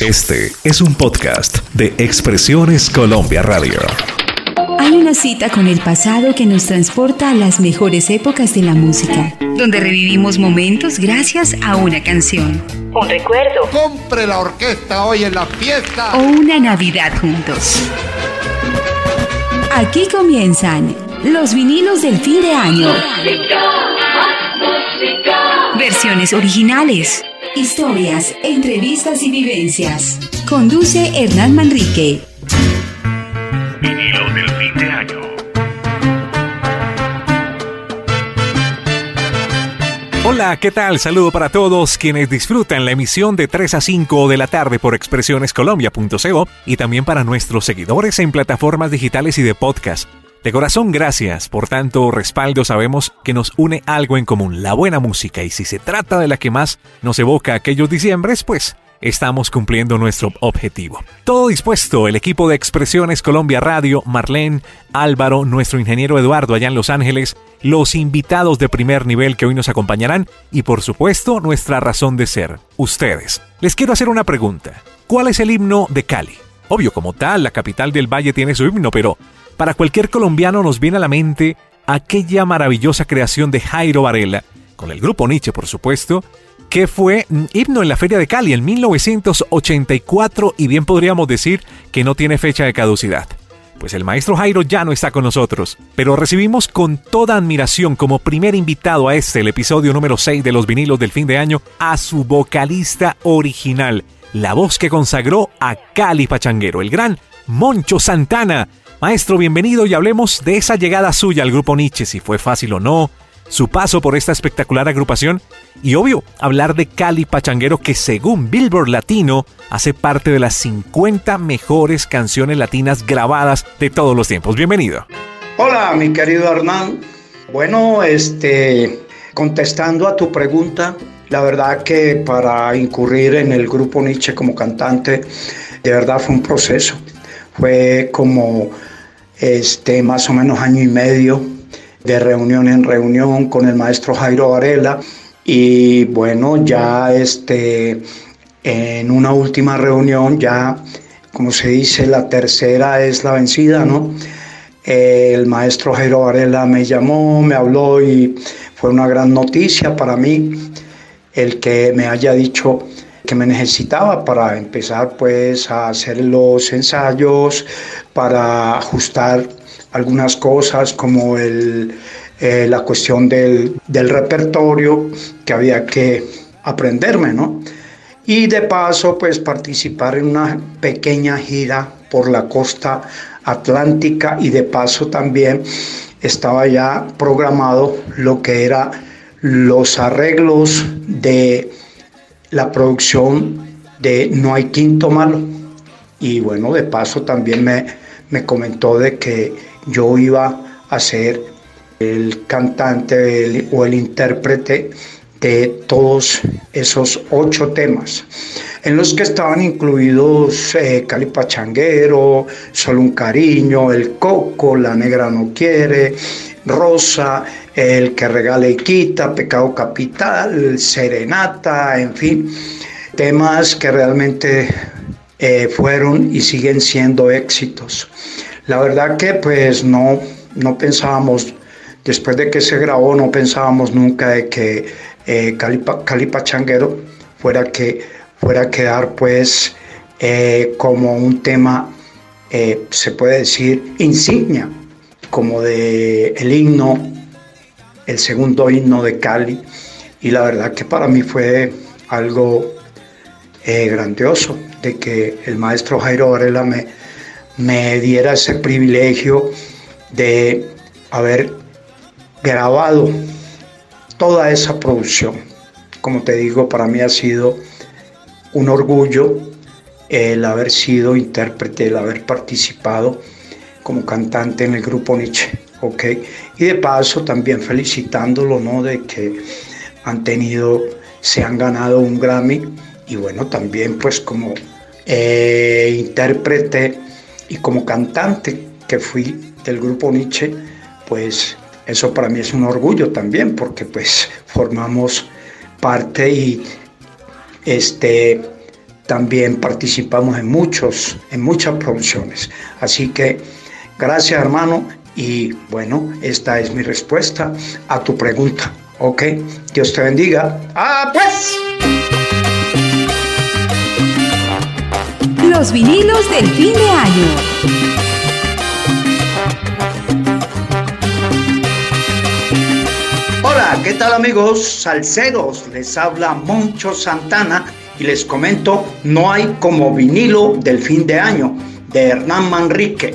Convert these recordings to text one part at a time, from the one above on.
Este es un podcast de Expresiones Colombia Radio. Hay una cita con el pasado que nos transporta a las mejores épocas de la música, donde revivimos momentos gracias a una canción, un recuerdo Compre la orquesta hoy en la fiesta. o una Navidad juntos. Aquí comienzan los vinilos del fin de año. Versiones originales. Historias, entrevistas y vivencias. Conduce Hernán Manrique. Vinilo del fin de año. Hola, ¿qué tal? Saludo para todos quienes disfrutan la emisión de 3 a 5 de la tarde por expresionescolombia.co y también para nuestros seguidores en plataformas digitales y de podcast. De corazón, gracias por tanto respaldo. Sabemos que nos une algo en común, la buena música, y si se trata de la que más nos evoca aquellos diciembres, pues estamos cumpliendo nuestro objetivo. Todo dispuesto, el equipo de Expresiones Colombia Radio, Marlene, Álvaro, nuestro ingeniero Eduardo allá en Los Ángeles, los invitados de primer nivel que hoy nos acompañarán y por supuesto nuestra razón de ser, ustedes. Les quiero hacer una pregunta. ¿Cuál es el himno de Cali? Obvio, como tal, la capital del valle tiene su himno, pero para cualquier colombiano nos viene a la mente aquella maravillosa creación de Jairo Varela, con el grupo Nietzsche, por supuesto, que fue himno en la Feria de Cali en 1984 y bien podríamos decir que no tiene fecha de caducidad. Pues el maestro Jairo ya no está con nosotros, pero recibimos con toda admiración como primer invitado a este, el episodio número 6 de los vinilos del fin de año, a su vocalista original, la voz que consagró a Cali Pachanguero, el gran Moncho Santana. Maestro, bienvenido y hablemos de esa llegada suya al grupo Nietzsche, si fue fácil o no, su paso por esta espectacular agrupación y obvio, hablar de Cali Pachanguero que según Billboard Latino hace parte de las 50 mejores canciones latinas grabadas de todos los tiempos. Bienvenido. Hola, mi querido Hernán. Bueno, este, contestando a tu pregunta, la verdad que para incurrir en el grupo Nietzsche como cantante, de verdad fue un proceso. Fue como este, más o menos año y medio de reunión en reunión con el maestro Jairo Varela y bueno, ya este, en una última reunión, ya como se dice, la tercera es la vencida, ¿no? El maestro Jairo Varela me llamó, me habló y fue una gran noticia para mí el que me haya dicho que me necesitaba para empezar pues a hacer los ensayos, para ajustar algunas cosas como el, eh, la cuestión del, del repertorio que había que aprenderme, ¿no? Y de paso pues participar en una pequeña gira por la costa atlántica y de paso también estaba ya programado lo que era los arreglos de la producción de No hay quinto malo. Y bueno, de paso también me, me comentó de que yo iba a ser el cantante o el intérprete de todos esos ocho temas, en los que estaban incluidos eh, Cali Pachanguero, Solo un Cariño, El Coco, La Negra No Quiere, Rosa, El que regala y quita, Pecado Capital, Serenata, en fin, temas que realmente eh, fueron y siguen siendo éxitos. La verdad que pues no, no pensábamos, después de que se grabó, no pensábamos nunca de que eh, Cali, Pa- Cali Pachanguero fuera, que, fuera a quedar pues eh, como un tema, eh, se puede decir, insignia, como de el himno, el segundo himno de Cali. Y la verdad que para mí fue algo eh, grandioso de que el maestro Jairo Varela me, me diera ese privilegio de haber grabado toda esa producción. Como te digo, para mí ha sido un orgullo el haber sido intérprete, el haber participado como cantante en el grupo Nietzsche, ¿ok? Y de paso también felicitándolo, ¿no? De que han tenido, se han ganado un Grammy y bueno, también pues como eh, intérprete y como cantante que fui del grupo Nietzsche, pues eso para mí es un orgullo también porque pues formamos parte y este también participamos en muchos, en muchas producciones. Así que gracias hermano y bueno, esta es mi respuesta a tu pregunta. Ok, Dios te bendiga. ¡Ah, pues! Los vinilos del fin de año. Hola, ¿qué tal amigos salseros? Les habla Moncho Santana y les comento, no hay como vinilo del fin de año de Hernán Manrique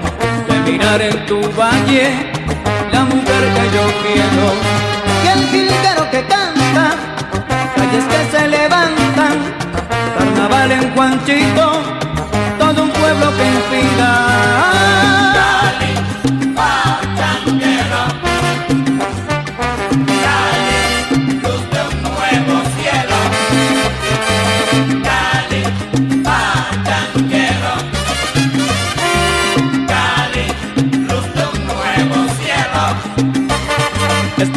de mirar en tu valle, la mujer que yo quiero, y el jilguero que canta, calles que se levantan, carnaval en Juanchito, todo un pueblo que inspira.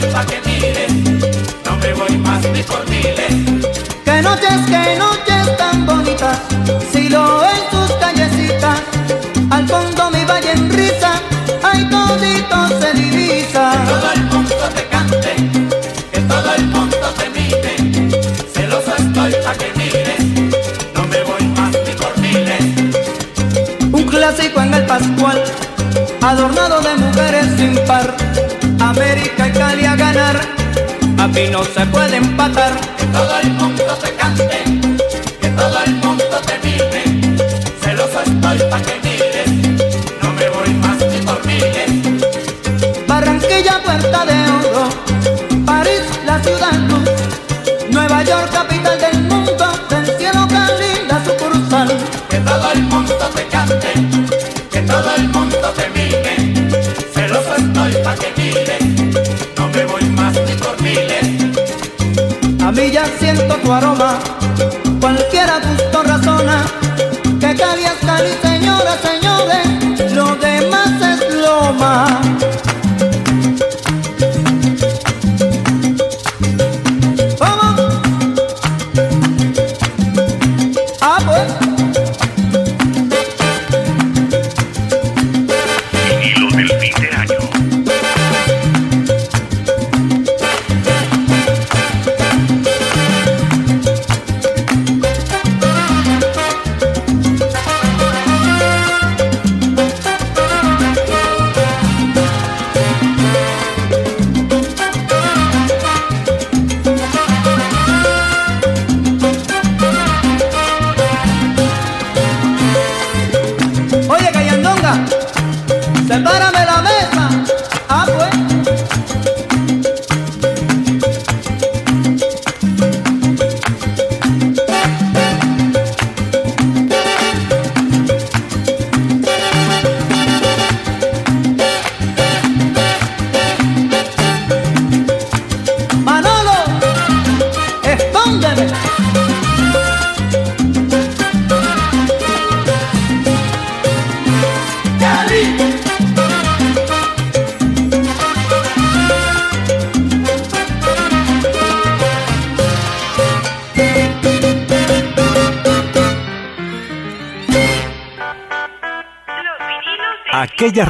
pa' que no me voy más ni por miles. Que noches, que noches tan bonitas, si lo en tus callecitas, al fondo mi valle en risa, ay todito se divisa. Que todo el mundo te cante, que todo el mundo te mire, celoso estoy pa' que mires, no me voy más ni por miles. Un clásico en el Pascual adornado de mujeres sin par. América y Cali a ganar, a mí no se puede empatar. Que todo el mundo te cante, que todo el mundo te mire. Celoso estoy pa' que mires, no me voy más ni por miles. Barranquilla, Puerta de Oro, París, la ciudad luz, Nueva York, capital del mundo, del cielo Cali, la sucursal. Que todo el mundo te cante, que todo el mundo te mire pa' que mires, no me voy más ni por miles. A mí ya siento tu aroma, cualquiera gusto razona, que Cali es Cali, señores, señores, lo demás es loma.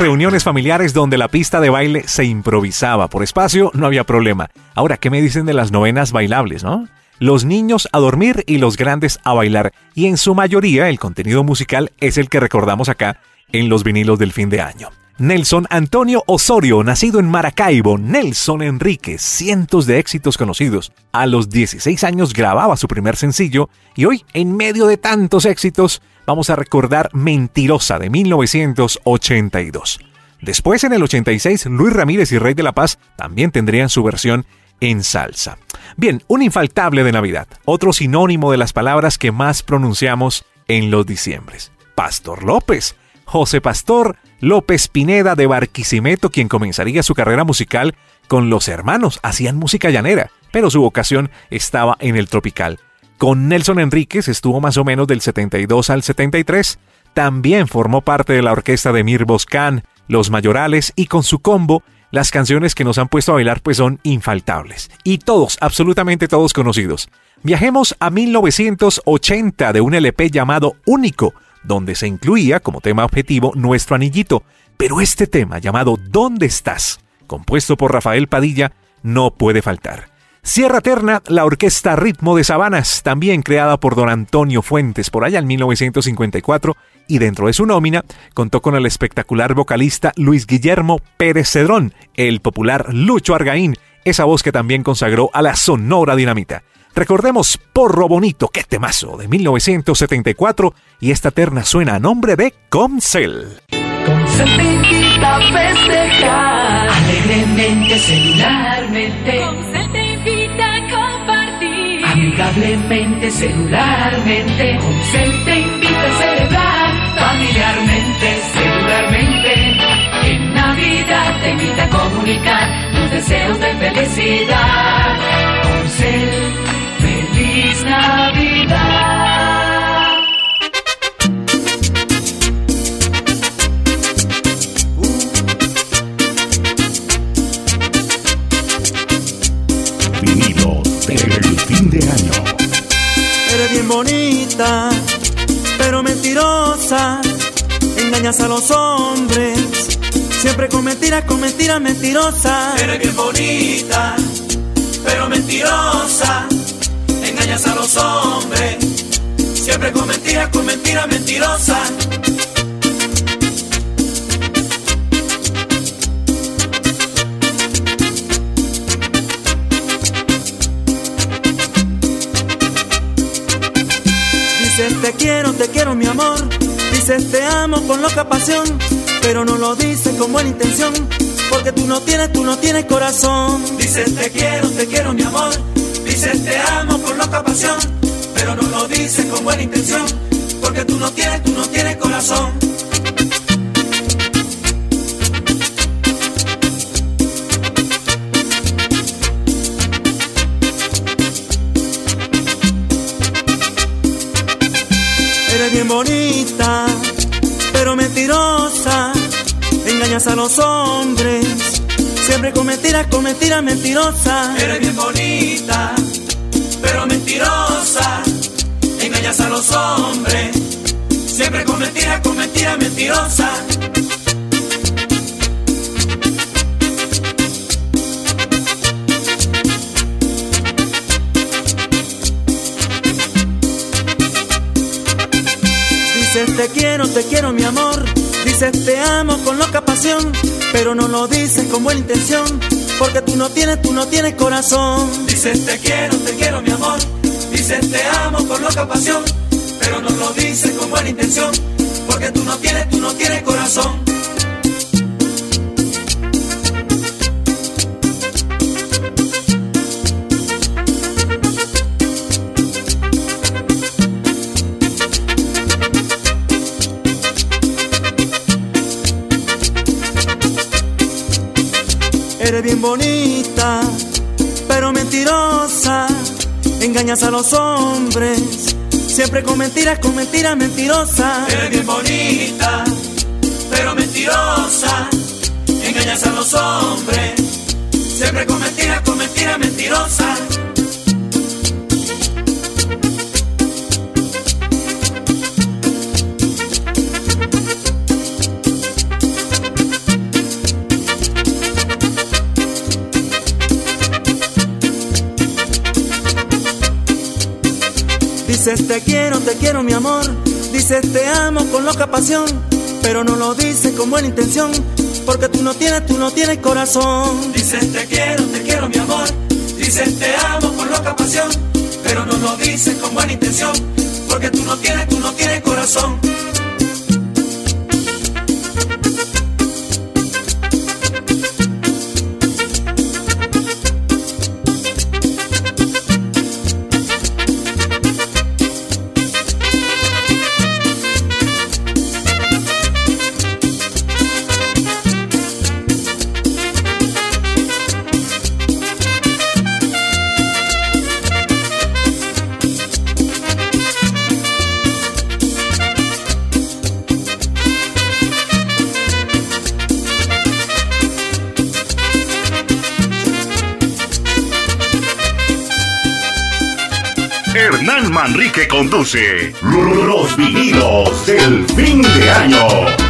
Reuniones familiares donde la pista de baile se improvisaba. Por espacio no había problema. Ahora, ¿qué me dicen de las novenas bailables, no? Los niños a dormir y los grandes a bailar. Y en su mayoría el contenido musical es el que recordamos acá en los vinilos del fin de año. Nelson Antonio Osorio, nacido en Maracaibo, Nelson Enríquez, cientos de éxitos conocidos. A los 16 años grababa su primer sencillo y hoy, en medio de tantos éxitos, vamos a recordar Mentirosa de 1982. Después, en el 86, Luis Ramírez y Rey de la Paz también tendrían su versión en salsa. Bien, un infaltable de Navidad, otro sinónimo de las palabras que más pronunciamos en los diciembres. Pastor López, José Pastor López Pineda de Barquisimeto, quien comenzaría su carrera musical con los hermanos. Hacían música llanera, pero su vocación estaba en el tropical. Con Nelson Enríquez estuvo más o menos del 72 al 73. También formó parte de la orquesta de Mir Boscán, Los Mayorales y con su combo las canciones que nos han puesto a bailar pues son infaltables. Y todos, absolutamente todos conocidos. Viajemos a 1980 de un LP llamado Único, donde se incluía como tema objetivo Nuestro Anillito, pero este tema llamado ¿Dónde estás?, compuesto por Rafael Padilla, no puede faltar. Sierra Terna, la orquesta Ritmo de Sabanas, también creada por don Antonio Fuentes por allá en 1954, y dentro de su nómina contó con el espectacular vocalista Luis Guillermo Pérez Cedrón, el popular Lucho Argaín, esa voz que también consagró a la Sonora Dinamita. Recordemos Porro Bonito, qué temazo, de 1974, y esta terna suena a nombre de Comcel. Comcel te invita a festejar, alegremente, celularmente. Comcel te invita a compartir, amigablemente, celularmente. Comcel te invita a celebrar, familiarmente, celularmente. En Navidad te invita a comunicar tus deseos de felicidad. Comcel Feliz Navidad. Vinilos del fin de año. Eres bien bonita, pero mentirosa. Engañas a los hombres. Siempre con mentiras, con mentiras mentirosas. Eres bien bonita, pero mentirosa engañas a los hombres, siempre con mentiras, con mentiras mentirosas. Dices te quiero, te quiero mi amor, dices te amo con loca pasión, pero no lo dices con buena intención, porque tú no tienes, tú no tienes corazón. Dices te quiero, te quiero mi amor Dices te amo con loca pasión, pero no lo dices con buena intención, porque tú no tienes, tú no tienes corazón. Eres bien bonita, pero mentirosa, engañas a los hombres Siempre con mentiras, con mentiras mentirosas. Eres bien bonita, pero mentirosa. Engañas a los hombres. Siempre con mentiras, con mentiras mentirosas. Dices te quiero, te quiero mi amor. Dices te amo con loca pasión pero no lo dices con buena intención, porque tú no tienes, tú no tienes corazón. Dices te quiero, te quiero mi amor, dices te amo con loca pasión, pero no lo dices con buena intención, porque tú no tienes, tú no tienes corazón. Eres bien bonita, pero mentirosa. Engañas a los hombres, siempre con mentiras, con mentiras mentirosas. Eres bien bonita, pero mentirosa. Engañas a los hombres, siempre con mentiras, con mentiras mentirosas. Dices te quiero, te quiero mi amor. Dices te amo con loca pasión. Pero no lo dices con buena intención. Porque tú no tienes, tú no tienes corazón. Dices te quiero, te quiero mi amor. Dices te amo con loca pasión. Pero no lo dices con buena intención. Porque tú no tienes, tú no tienes corazón. Manrique conduce Los vinilos del fin de año.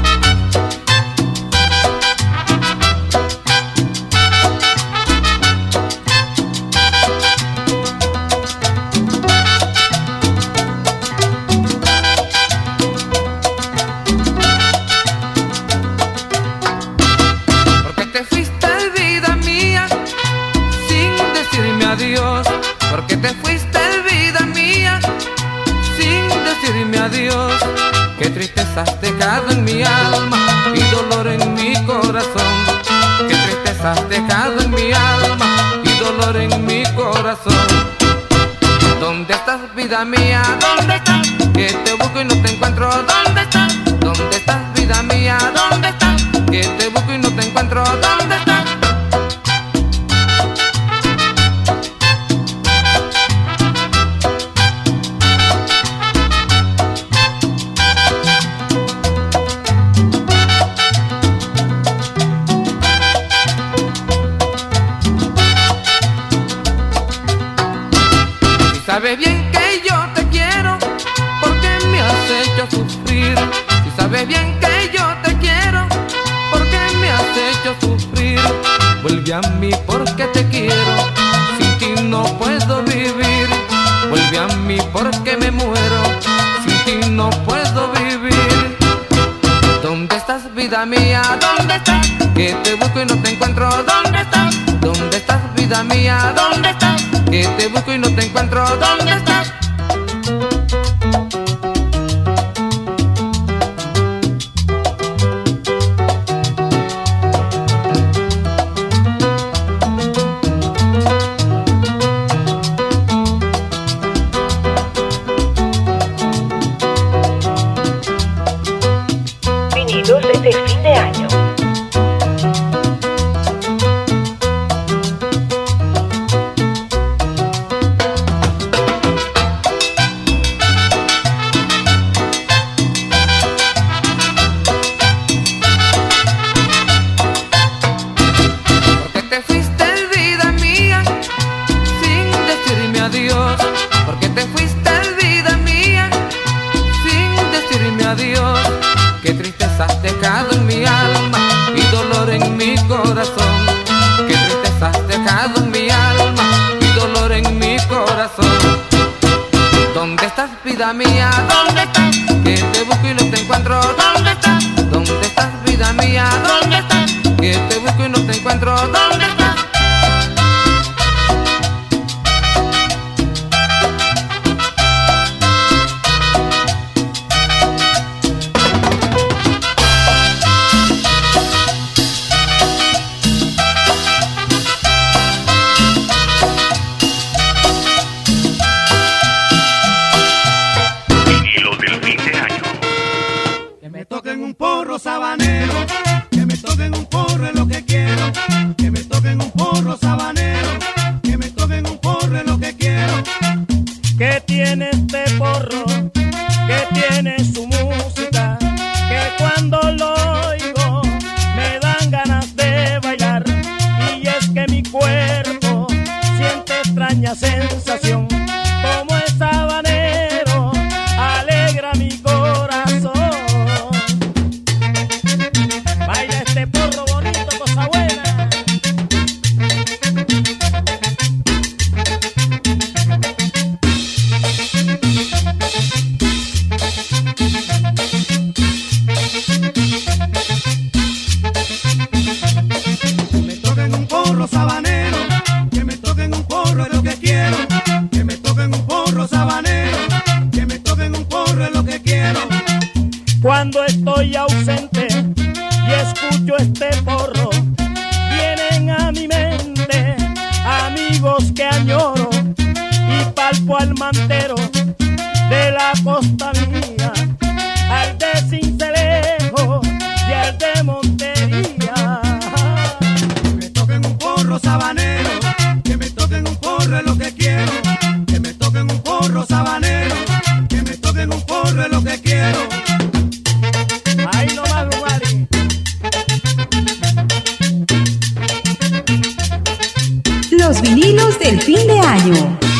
Vuelve a mí porque te quiero, sin ti no puedo vivir. Vuelve a mí porque me muero, sin ti no puedo vivir. ¿Dónde estás, vida mía? ¿Dónde estás? Que te busco y no te encuentro. ¿Dónde estás? ¿Dónde estás, vida mía? ¿Dónde estás? Que te busco y no te encuentro. ¿Dónde estás? Los vinilos del fin de año.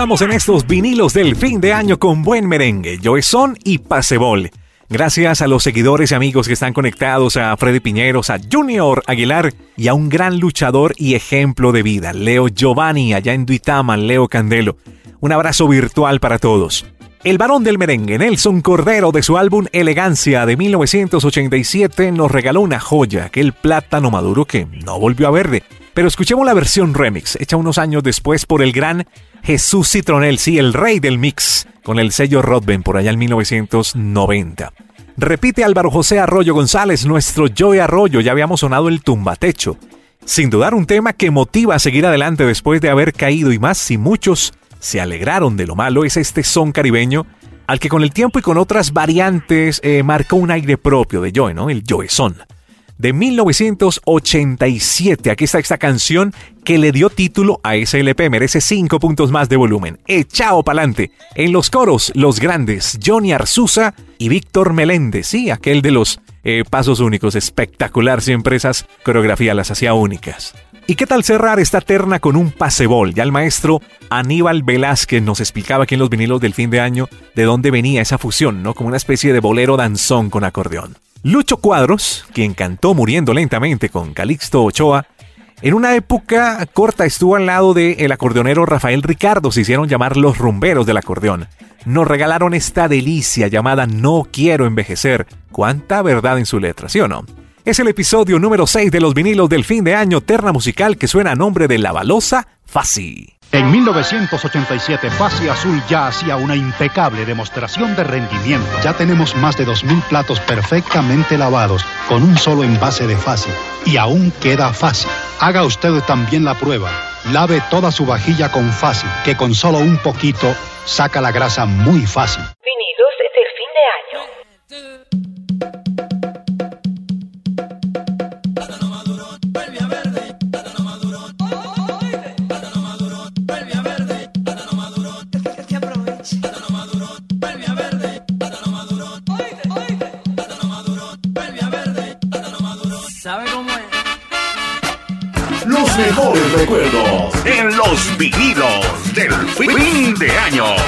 Avanzamos en estos vinilos del fin de año con buen merengue, Joe Son y Pasebol. Gracias a los seguidores y amigos que están conectados, a Freddy Piñeros, a Junior Aguilar y a un gran luchador y ejemplo de vida, Leo Giovanni, allá en Duitama, Leo Candelo. Un abrazo virtual para todos. El varón del merengue, Nelson Cordero, de su álbum Elegancia de 1987, nos regaló una joya, aquel plátano maduro que no volvió a verde. Pero escuchemos la versión remix, hecha unos años después por el gran Jesús Citronel, sí, el rey del mix, con el sello Rodben por allá en 1990. Repite Álvaro José Arroyo González, nuestro Joey Arroyo, ya habíamos sonado el tumbatecho. Sin dudar un tema que motiva a seguir adelante después de haber caído y más si muchos se alegraron de lo malo es este son caribeño al que con el tiempo y con otras variantes eh, marcó un aire propio de Joe, ¿no? El Joe Son. De 1987, aquí está esta canción que le dio título a SLP, merece 5 puntos más de volumen. Echao pa'lante. En los coros, los grandes, Johnny Arzuza y Víctor Meléndez, sí, aquel de los eh, pasos únicos, espectacular, siempre esas coreografías las hacía únicas. ¿Y qué tal cerrar esta terna con un pasebol? Ya el maestro Aníbal Velázquez nos explicaba aquí en los vinilos del fin de año de dónde venía esa fusión, ¿no? Como una especie de bolero danzón con acordeón. Lucho Cuadros, quien cantó muriendo lentamente con Calixto Ochoa, en una época corta estuvo al lado del acordeonero Rafael Ricardo, se hicieron llamar los rumberos del acordeón. Nos regalaron esta delicia llamada No quiero envejecer. Cuánta verdad en su letra, ¿sí o no? Es el episodio número 6 de los vinilos del fin de año terna musical que suena a nombre de La Balosa Fasi. En 1987, Fasi Azul ya hacía una impecable demostración de rendimiento. Ya tenemos más de 2.000 platos perfectamente lavados con un solo envase de Fasi. Y aún queda Fasi. Haga usted también la prueba. Lave toda su vajilla con Fasi, que con solo un poquito saca la grasa muy fácil. Vinilos del fin de año. Año.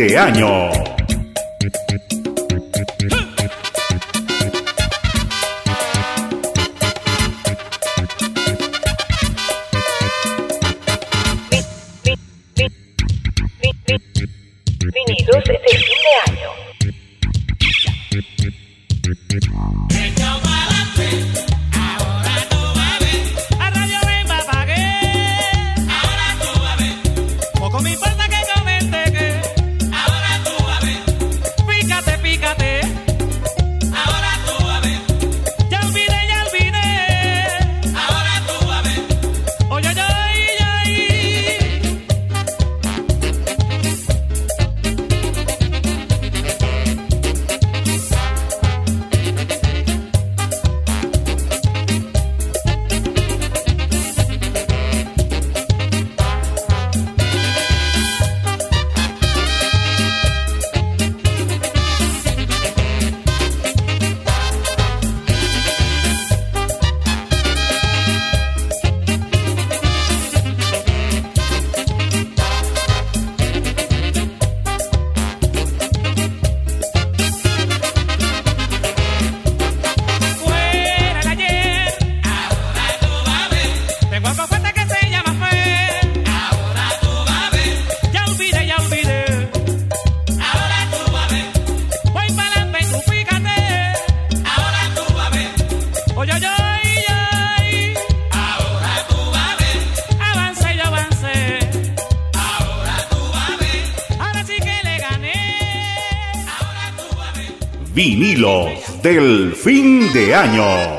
De año. Año.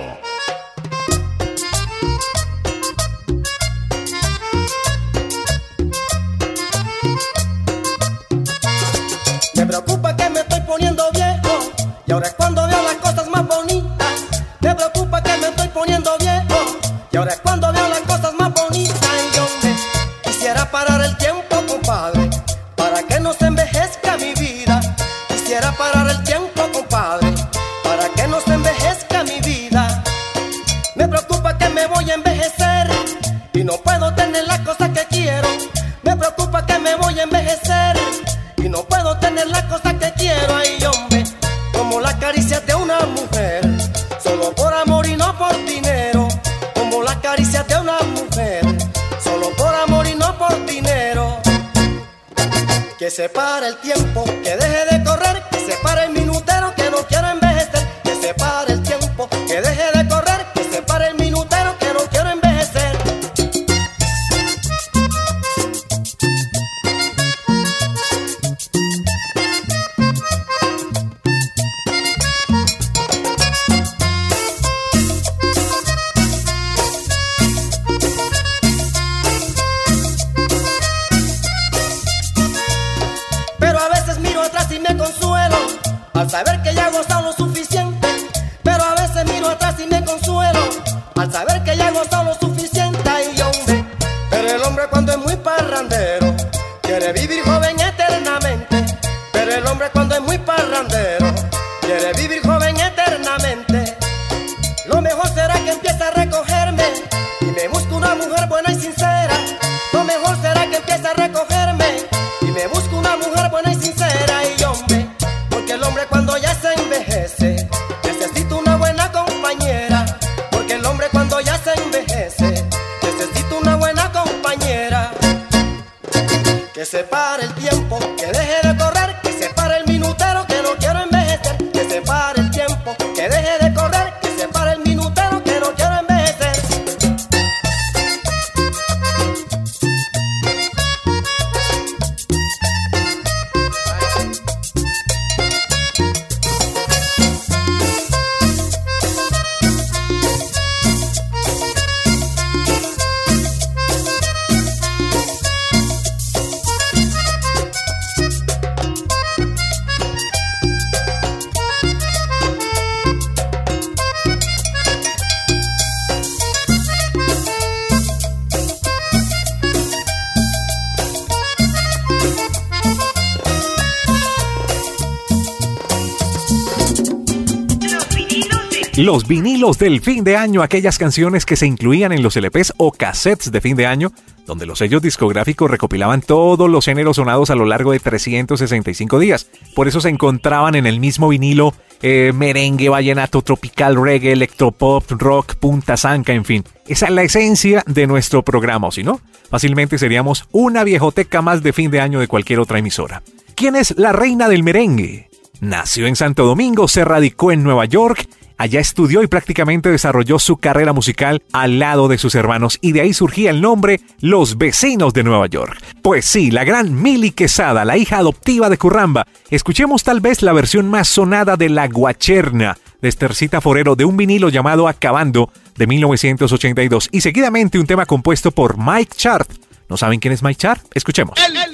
Los vinilos del fin de año, aquellas canciones que se incluían en los LPs o cassettes de fin de año, donde los sellos discográficos recopilaban todos los géneros sonados a lo largo de 365 días. Por eso se encontraban en el mismo vinilo eh, merengue, vallenato, tropical, reggae, electropop, rock, punta zanca, en fin. Esa es la esencia de nuestro programa, o si no, fácilmente seríamos una viejoteca más de fin de año de cualquier otra emisora. ¿Quién es la reina del merengue? Nació en Santo Domingo, se radicó en Nueva York, allá estudió y prácticamente desarrolló su carrera musical al lado de sus hermanos y de ahí surgía el nombre Los Vecinos de Nueva York. Pues sí, la gran Milly Quesada, la hija adoptiva de Curramba. Escuchemos tal vez la versión más sonada de La Guacherna de Estercita Forero de un vinilo llamado Acabando de 1982 y seguidamente un tema compuesto por Mike Chart. ¿No saben quién es Mike Chart? Escuchemos. de la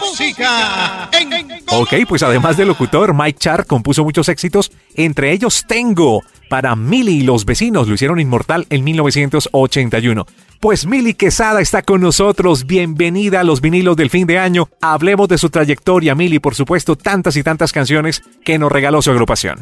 música. Ok, pues además de locutor, Mike Char compuso muchos éxitos, entre ellos Tengo. Para Milly y los vecinos lo hicieron inmortal en 1981. Pues Milly Quesada está con nosotros. Bienvenida a los vinilos del fin de año. Hablemos de su trayectoria, Milly, por supuesto, tantas y tantas canciones que nos regaló su agrupación.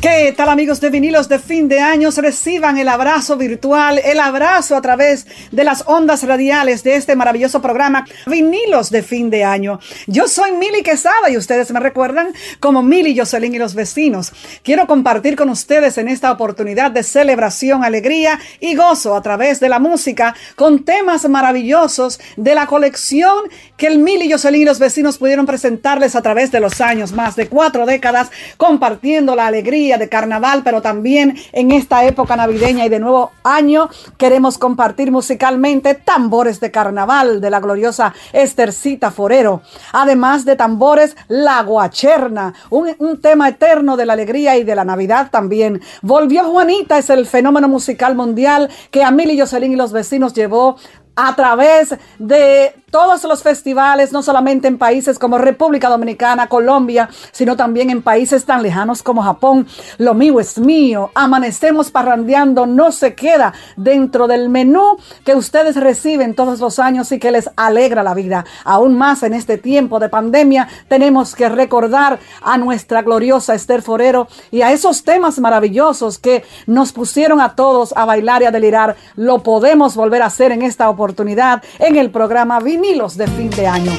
¿Qué tal amigos de vinilos de fin de años? Reciban el abrazo virtual, el abrazo a través de las ondas radiales de este maravilloso programa Vinilos de fin de año. Yo soy Mili Quesada y ustedes me recuerdan como Mili Jocelyn y los vecinos. Quiero compartir con ustedes en esta oportunidad de celebración, alegría y gozo a través de la música con temas maravillosos de la colección que el Mili Jocelyn y los vecinos pudieron presentarles a través de los años, más de cuatro décadas, compartiendo la alegría de carnaval, pero también en esta época navideña y de nuevo año queremos compartir musicalmente tambores de carnaval de la gloriosa Estercita Forero, además de tambores La Guacherna, un, un tema eterno de la alegría y de la Navidad también. Volvió Juanita, es el fenómeno musical mundial que a Mili Jocelyn y los vecinos llevó a través de todos los festivales, no solamente en países como República Dominicana, Colombia, sino también en países tan lejanos como Japón. Lo mío es mío. Amanecemos parrandeando, no se queda dentro del menú que ustedes reciben todos los años y que les alegra la vida. Aún más en este tiempo de pandemia, tenemos que recordar a nuestra gloriosa Esther Forero y a esos temas maravillosos que nos pusieron a todos a bailar y a delirar. Lo podemos volver a hacer en esta oportunidad en el programa Vinilos de fin de año.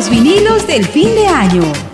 los vinilos del fin de año.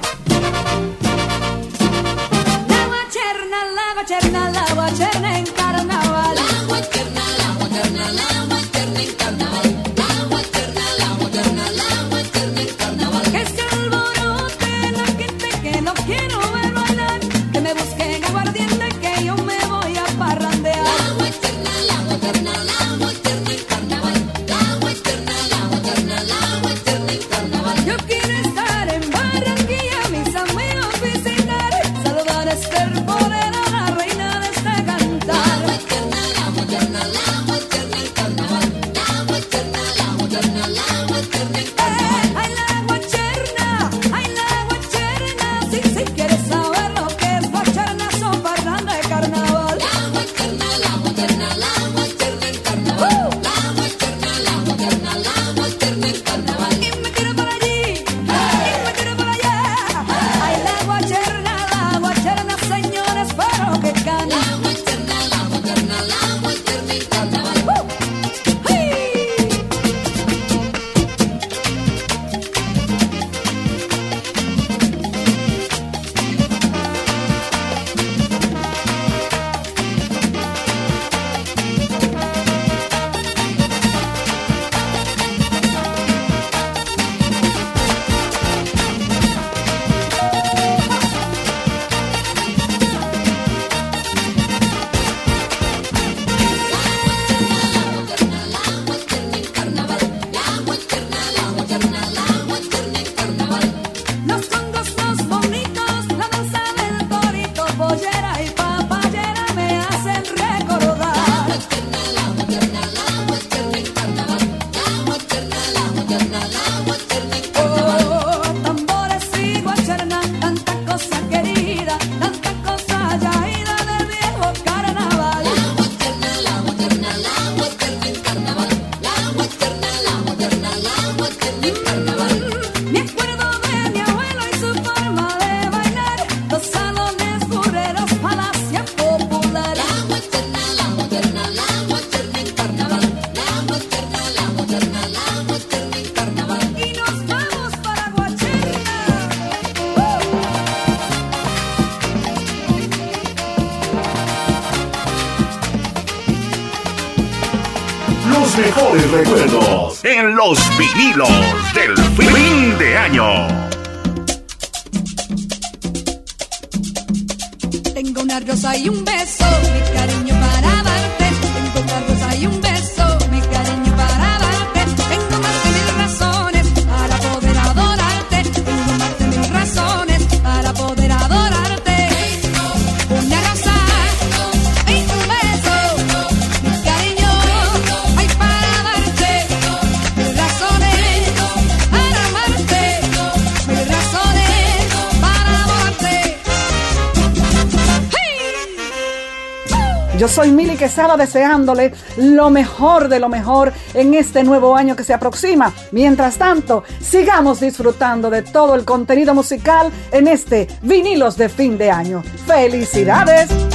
los del fin de año. estaba deseándole lo mejor de lo mejor en este nuevo año que se aproxima. Mientras tanto, sigamos disfrutando de todo el contenido musical en este Vinilos de fin de año. ¡Felicidades!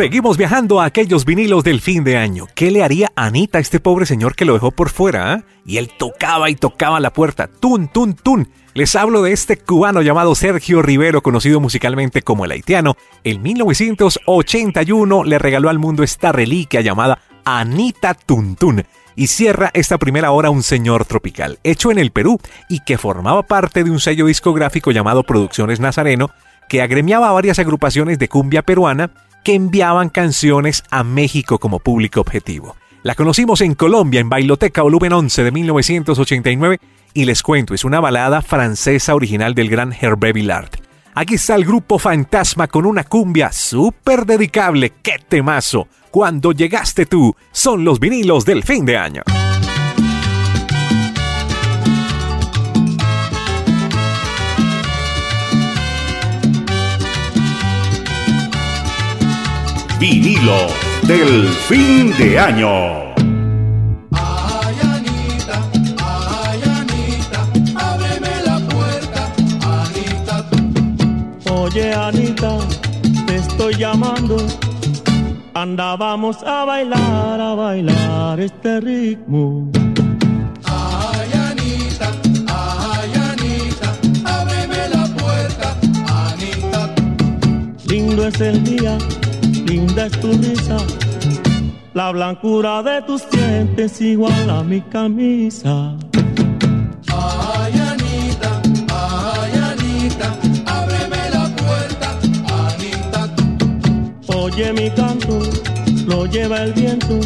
Seguimos viajando a aquellos vinilos del fin de año. ¿Qué le haría Anita a este pobre señor que lo dejó por fuera? ah? Y él tocaba y tocaba la puerta. Tun, tun, tun. Les hablo de este cubano llamado Sergio Rivero, conocido musicalmente como el haitiano. En 1981 le regaló al mundo esta reliquia llamada Anita Tuntun y cierra esta primera hora un señor tropical, hecho en el Perú y que formaba parte de un sello discográfico llamado Producciones Nazareno, que agremiaba a varias agrupaciones de cumbia peruana que enviaban canciones a México como público objetivo. La conocimos en Colombia en Bailoteca Volumen 11 de 1989 y les cuento, es una balada francesa original del gran Hervé Villard. Aquí está el grupo Fantasma con una cumbia súper dedicable. ¡Qué temazo! Cuando llegaste tú, son los vinilos del fin de año. Vinilo del fin de año. Ábreme la puerta, Anita. Oye Anita, te estoy llamando. Anda, vamos a bailar, a bailar este ritmo. Ay, Anita, ay, Anita, ábreme la puerta, Anita. Lindo es el día, linda es tu risa. La blancura de tus dientes igual a mi camisa. Ay, Anita, ay, Anita, ábreme la puerta, Anita. Oye mi canto, lo lleva el viento.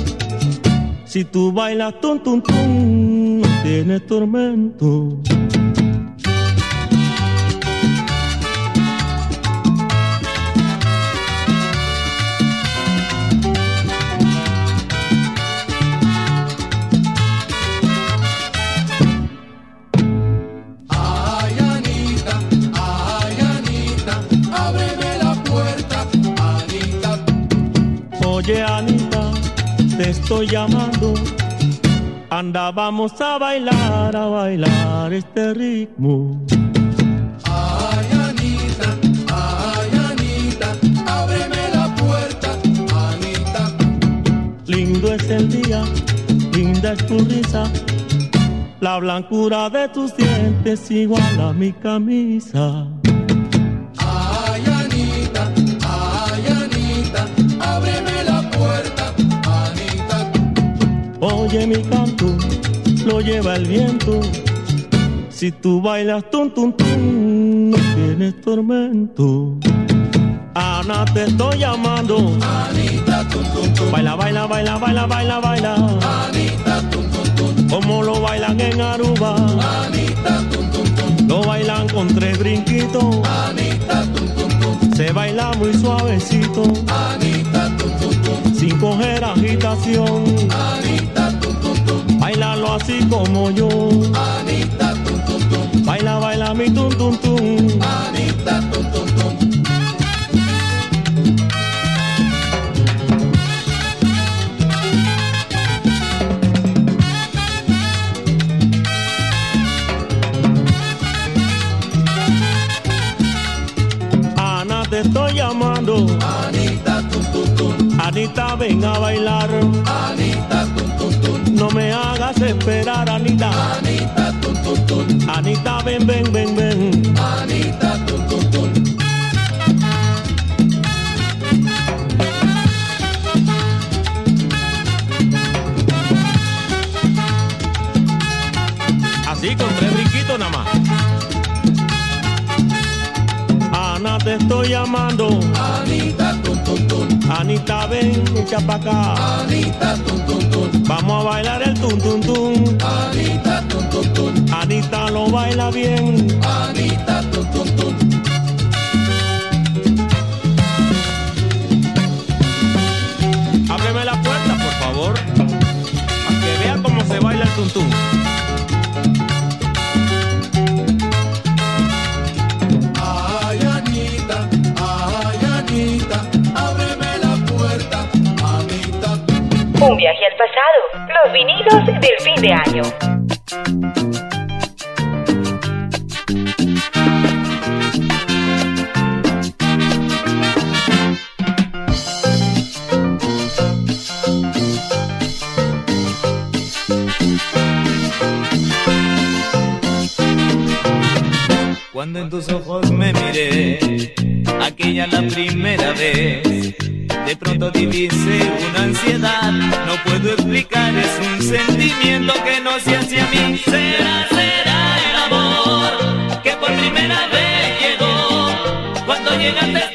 Si tú bailas tum tum tum, no tienes tormento. Oye Anita, te estoy llamando. Anda, vamos a bailar, a bailar este ritmo. Ay, Anita, ay, Anita, ábreme la puerta, Anita. Lindo es el día, linda es tu risa. La blancura de tus dientes igual a mi camisa. Oye mi canto, lo lleva el viento. Si tú bailas tum tum tum, no tienes tormento. Ana te estoy llamando. Anita, tum tum tum. Baila, baila, baila, baila, baila, baila. Anita, tum tum tum. Como lo bailan en Aruba. Anita, tum tum tum. Lo bailan con tres brinquitos. Anita, tum tum tum. Se baila muy suavecito. Anita, tum tum tum. Sin coger agitación. Anita. Bailalo así como yo. Anita, tum tum tum. Baila, baila mi tum tum tum. Anita, tum tum tum. Ana te estoy llamando. Anita, tum tum tum. Anita, ven a bailar. Me hagas esperar, Anita. Anita, tum tum tum. Anita, ven, ven, ven, ven. Anita, tum tum tum. Así con tres brinquitos nada más. Ana, te estoy llamando. Anita. Anita, ven, echa pa' acá. Anita, tum, tum, tum. Vamos a bailar el tum, tum, tum. Anita, tum, tum, tum. Anita lo baila bien. Anita, Cuando en tus ojos me miré, aquella la primera vez, de pronto divisé una ansiedad, no puedo explicar, es un sentimiento que no se hace a mí. Será, será el amor que por primera vez llegó, cuando llegaste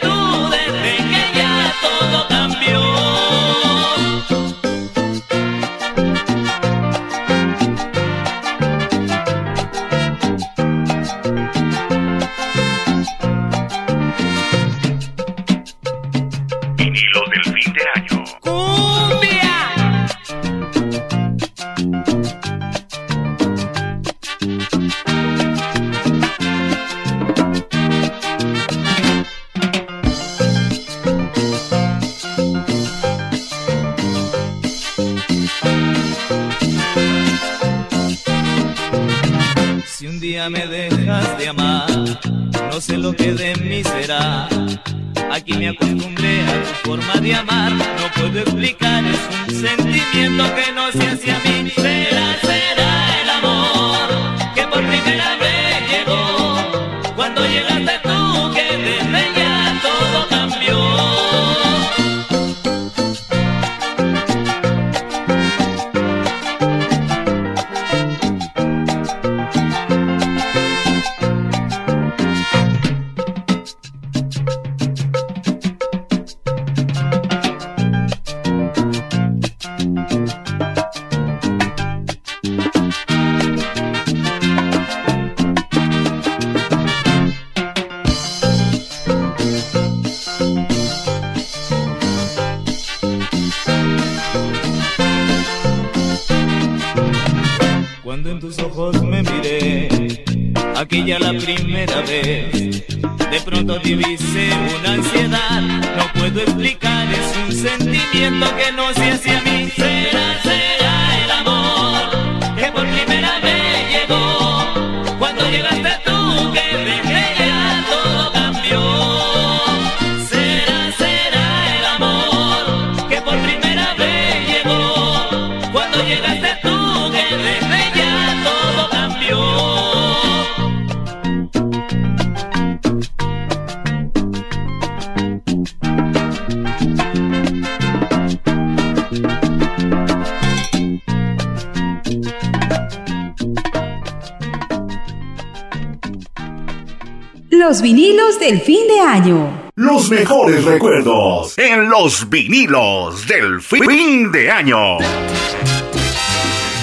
año. Los mejores recuerdos en los vinilos del fin de año.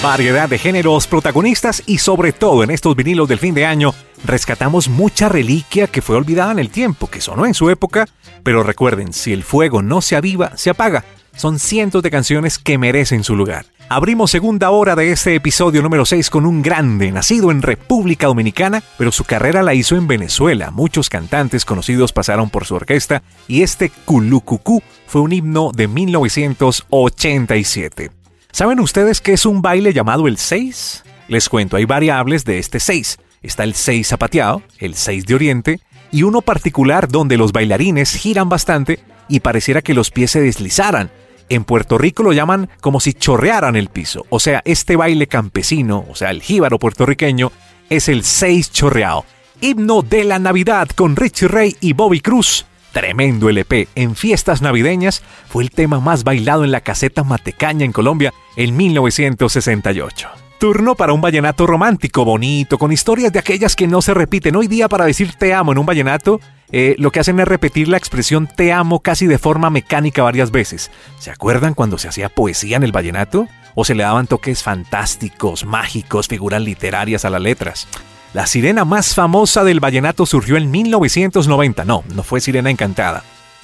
Variedad de géneros, protagonistas y sobre todo en estos vinilos del fin de año rescatamos mucha reliquia que fue olvidada en el tiempo, que sonó en su época, pero recuerden, si el fuego no se aviva, se apaga. Son cientos de canciones que merecen su lugar. Abrimos segunda hora de este episodio número 6 con un grande, nacido en República Dominicana, pero su carrera la hizo en Venezuela. Muchos cantantes conocidos pasaron por su orquesta y este Culucucú fue un himno de 1987. ¿Saben ustedes qué es un baile llamado el 6? Les cuento, hay variables de este 6. Está el 6 zapateado, el 6 de oriente, y uno particular donde los bailarines giran bastante y pareciera que los pies se deslizaran. En Puerto Rico lo llaman como si chorrearan el piso. O sea, este baile campesino, o sea, el jíbaro puertorriqueño, es el 6 chorreado. Himno de la Navidad con Richie Ray y Bobby Cruz. Tremendo LP. En fiestas navideñas fue el tema más bailado en la caseta Matecaña en Colombia en 1968. Turno para un vallenato romántico, bonito, con historias de aquellas que no se repiten. Hoy día para decir te amo en un vallenato eh, lo que hacen es repetir la expresión te amo casi de forma mecánica varias veces. ¿Se acuerdan cuando se hacía poesía en el vallenato? ¿O se le daban toques fantásticos, mágicos, figuras literarias a las letras? La sirena más famosa del vallenato surgió en 1990. No, no fue Sirena Encantada.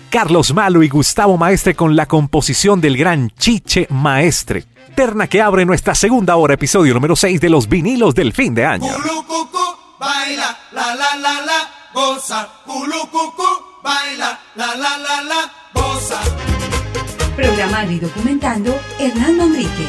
Carlos Malo y Gustavo Maestre con la composición del gran Chiche Maestre. Terna que abre nuestra segunda hora, episodio número 6 de los vinilos del fin de año. Baila, la, la, la, goza, culucucu, baila, la la la la, goza. Programar y documentando Hernán Manrique.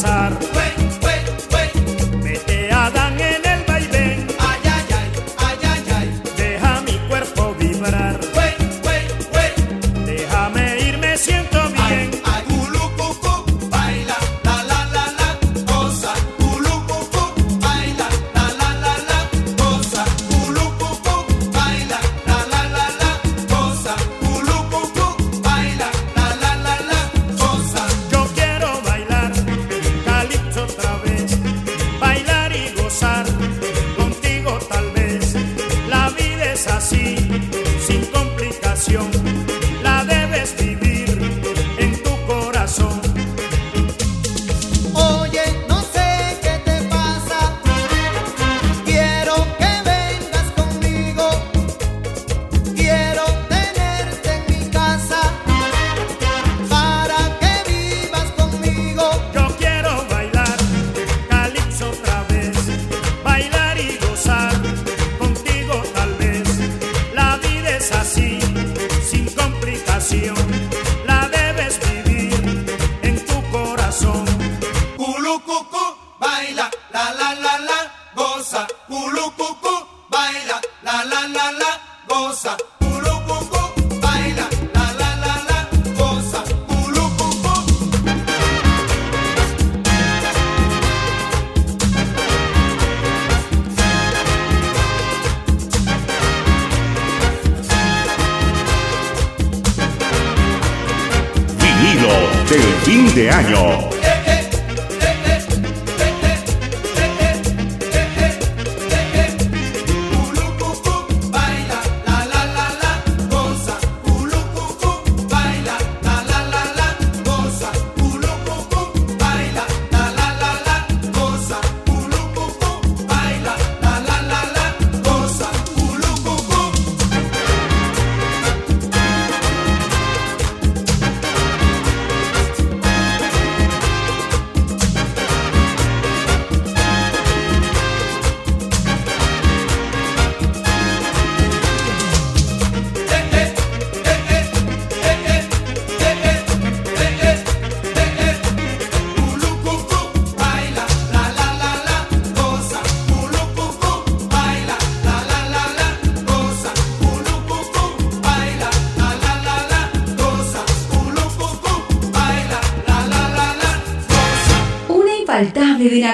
pasar.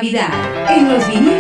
En los vinilos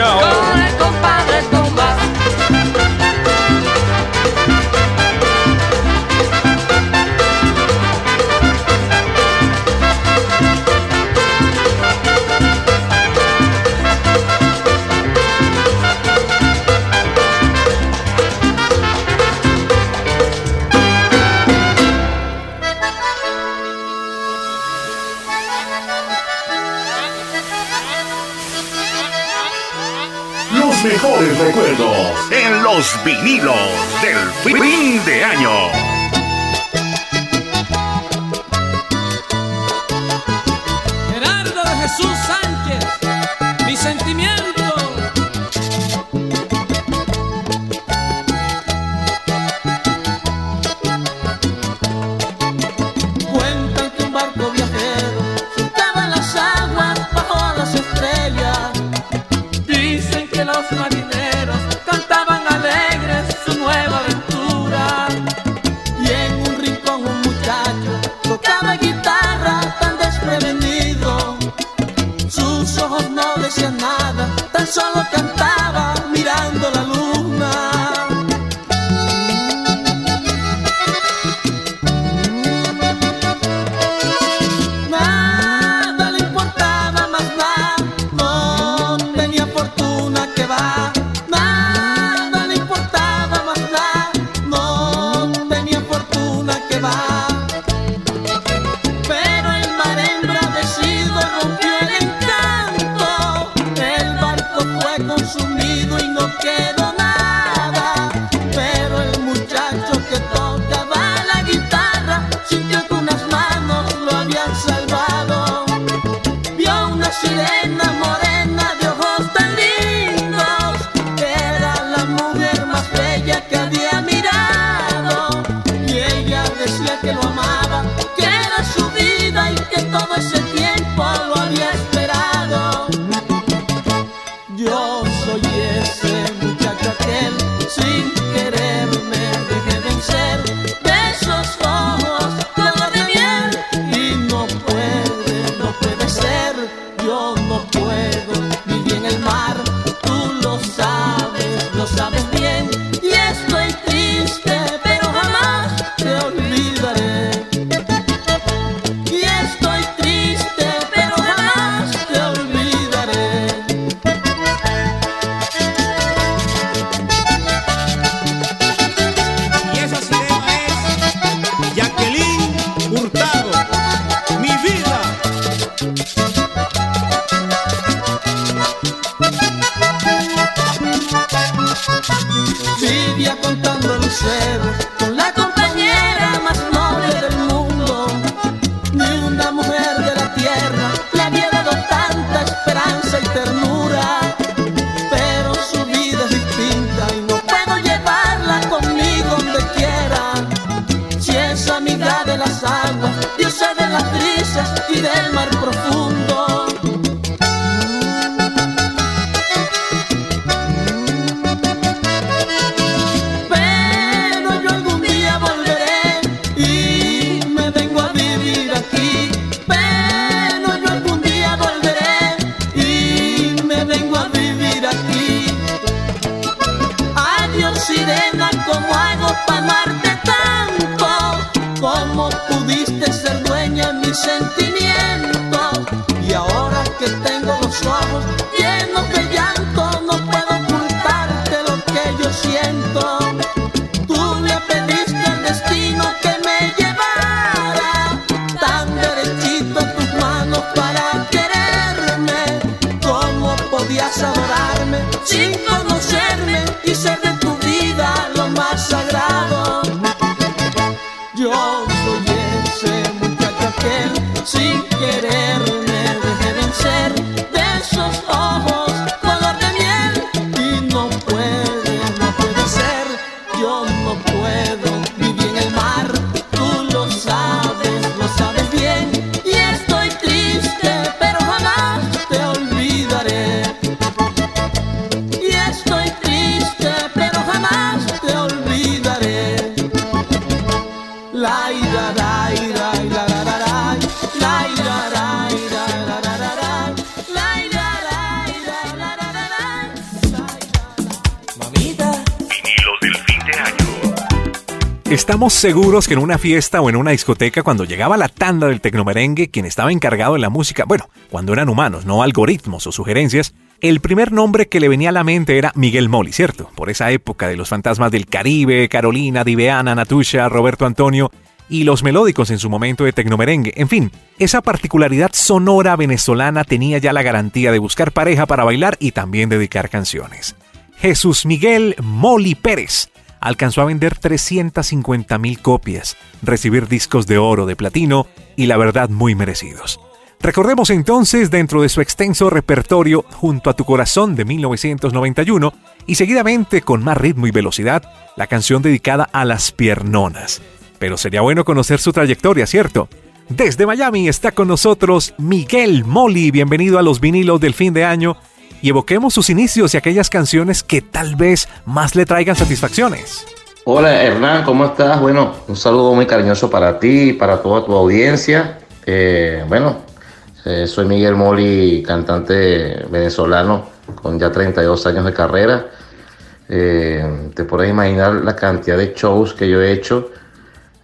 muy en los vinilos del fin de año. Seguros que en una fiesta o en una discoteca, cuando llegaba la tanda del tecnomerengue, quien estaba encargado de la música, bueno, cuando eran humanos, no algoritmos o sugerencias, el primer nombre que le venía a la mente era Miguel Moli, ¿cierto? Por esa época de los fantasmas del Caribe, Carolina, Diveana, Natusha, Roberto Antonio y los melódicos en su momento de tecnomerengue. En fin, esa particularidad sonora venezolana tenía ya la garantía de buscar pareja para bailar y también dedicar canciones. Jesús Miguel Moli Pérez alcanzó a vender 350 mil copias, recibir discos de oro, de platino y la verdad muy merecidos. Recordemos entonces dentro de su extenso repertorio Junto a tu corazón de 1991 y seguidamente con más ritmo y velocidad la canción dedicada a las piernonas. Pero sería bueno conocer su trayectoria, ¿cierto? Desde Miami está con nosotros Miguel Moli, bienvenido a los vinilos del fin de año y evoquemos sus inicios y aquellas canciones que tal vez más le traigan satisfacciones. Hola Hernán, ¿cómo estás? Bueno, un saludo muy cariñoso para ti y para toda tu audiencia. Eh, bueno, eh, soy Miguel Moli, cantante venezolano con ya 32 años de carrera. Eh, te puedes imaginar la cantidad de shows que yo he hecho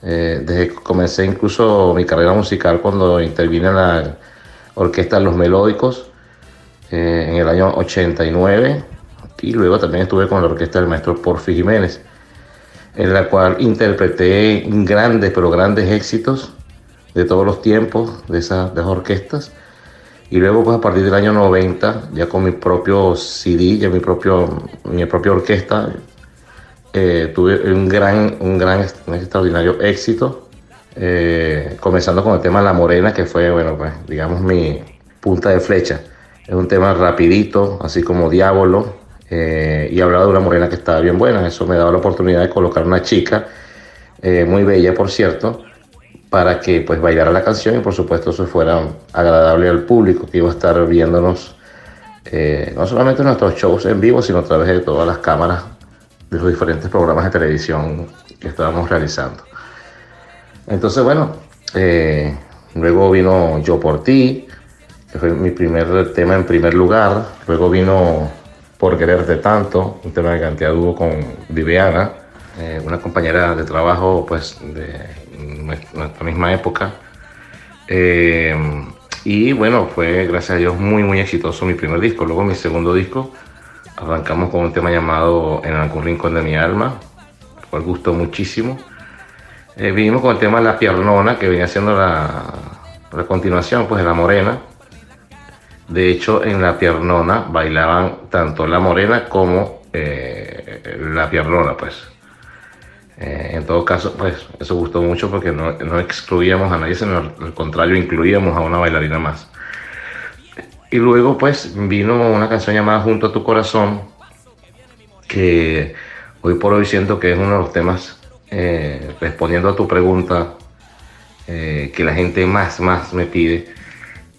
desde que comencé incluso mi carrera musical cuando intervine en la orquesta de Los Melódicos eh, en el año 89 y luego también estuve con la orquesta del maestro Porfi Jiménez en la cual interpreté grandes pero grandes éxitos de todos los tiempos de esas, orquestas y luego pues a partir del año 90 ya con mi propio CD ya mi propio mi propia orquesta eh, tuve un gran, un gran, extraordinario éxito, eh, comenzando con el tema La Morena, que fue, bueno, pues, digamos, mi punta de flecha. Es un tema rapidito, así como Diablo, eh, y hablaba de una morena que estaba bien buena. Eso me daba la oportunidad de colocar una chica, eh, muy bella, por cierto, para que pues bailara la canción y por supuesto eso fuera agradable al público que iba a estar viéndonos eh, no solamente en nuestros shows en vivo, sino a través de todas las cámaras de los diferentes programas de televisión que estábamos realizando. Entonces, bueno, luego vino Yo por ti, que fue mi primer tema en primer lugar. Luego vino Por quererte tanto, un tema que canté a dúo con Viviana, eh, una compañera de trabajo pues de nuestra misma época. Eh, y bueno, fue gracias a Dios muy muy exitoso mi primer disco. Luego mi segundo disco Arrancamos con un tema llamado En algún rincón de mi alma, el cual gustó muchísimo. Eh, vinimos con el tema La Piernona, que venía siendo la, la continuación pues, de La Morena. De hecho, en La Piernona bailaban tanto La Morena como eh, La Piernona, pues. Eh, en todo caso, pues eso gustó mucho porque no, no excluíamos a nadie, sino al contrario, incluíamos a una bailarina más. Y luego pues vino una canción llamada Junto a tu corazón, que hoy por hoy siento que es uno de los temas, eh, respondiendo a tu pregunta, eh, que la gente más, más me pide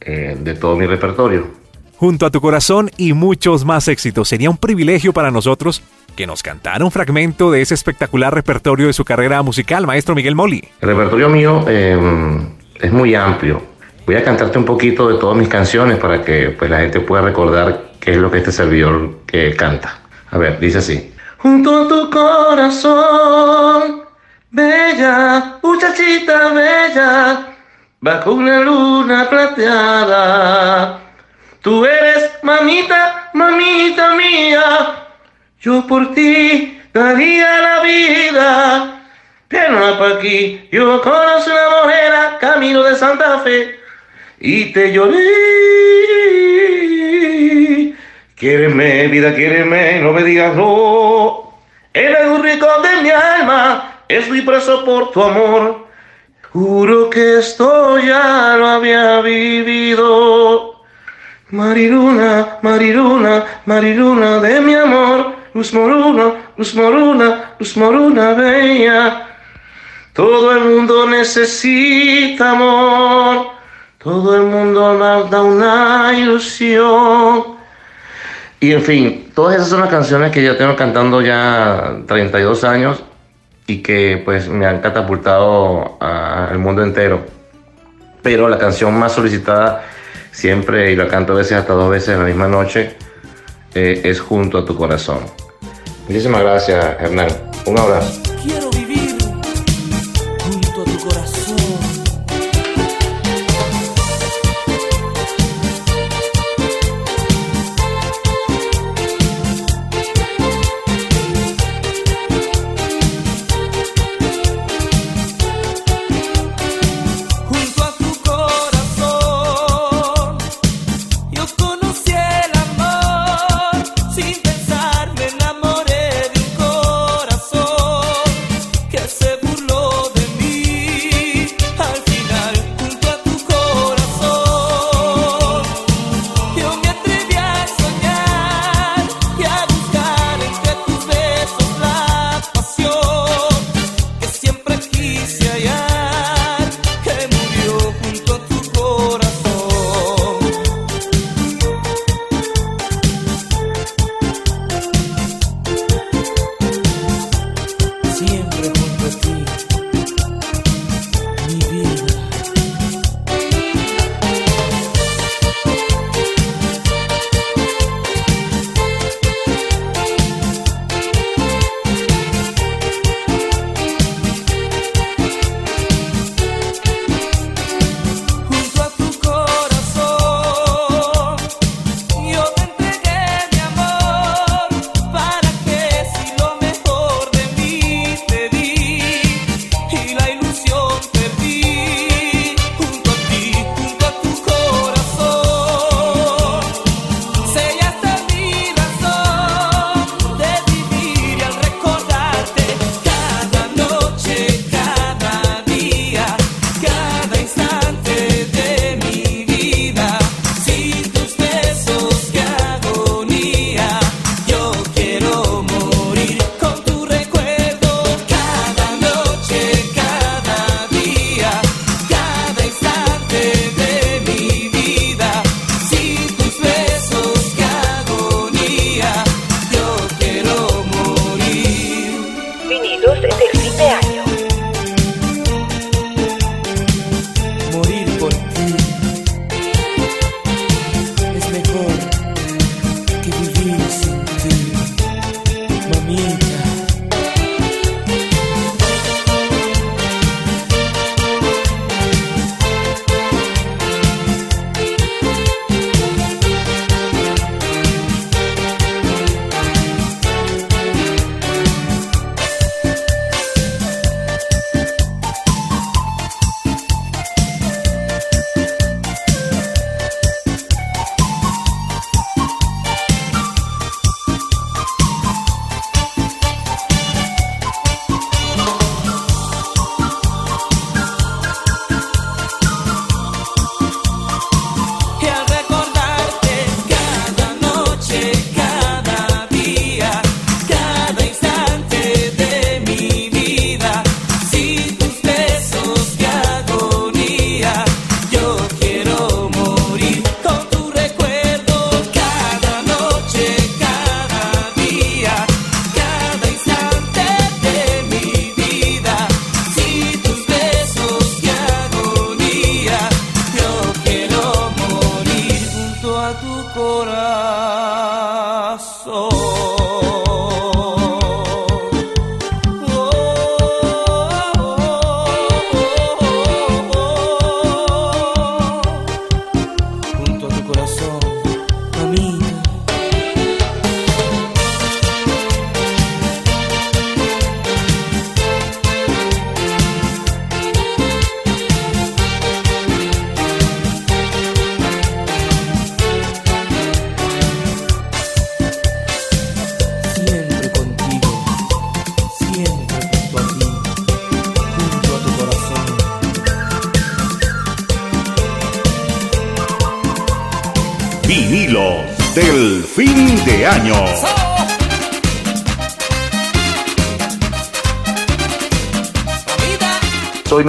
eh, de todo mi repertorio. Junto a tu corazón y muchos más éxitos, sería un privilegio para nosotros que nos cantara un fragmento de ese espectacular repertorio de su carrera musical, maestro Miguel Moli. El repertorio mío eh, es muy amplio. Voy a cantarte un poquito de todas mis canciones para que pues, la gente pueda recordar qué es lo que este servidor que canta. A ver, dice así. Junto a tu corazón, bella, muchachita bella, bajo una luna plateada. Tú eres mamita, mamita mía, yo por ti daría la vida. Pero pa' aquí, yo conozco una mujer camino de Santa Fe y te lloré. Quiéreme, vida, quiéreme, no me digas no. Eres un rico de mi alma, estoy preso por tu amor. Juro que esto ya lo había vivido. Mariruna, Mariruna, Mariruna de mi amor. Luz moruna, luz moruna, luz moruna bella. Todo el mundo necesita amor. Todo el mundo nos da una ilusión. Y en fin, todas esas son las canciones que yo tengo cantando ya 32 años y que pues me han catapultado al mundo entero. Pero la canción más solicitada siempre, y la canto a veces hasta dos veces en la misma noche, eh, es Junto a tu corazón. Muchísimas gracias, Hernán. Un abrazo.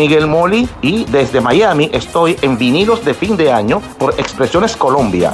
Miguel Moli y desde Miami estoy en Vinilos de Fin de Año por Expresiones Colombia.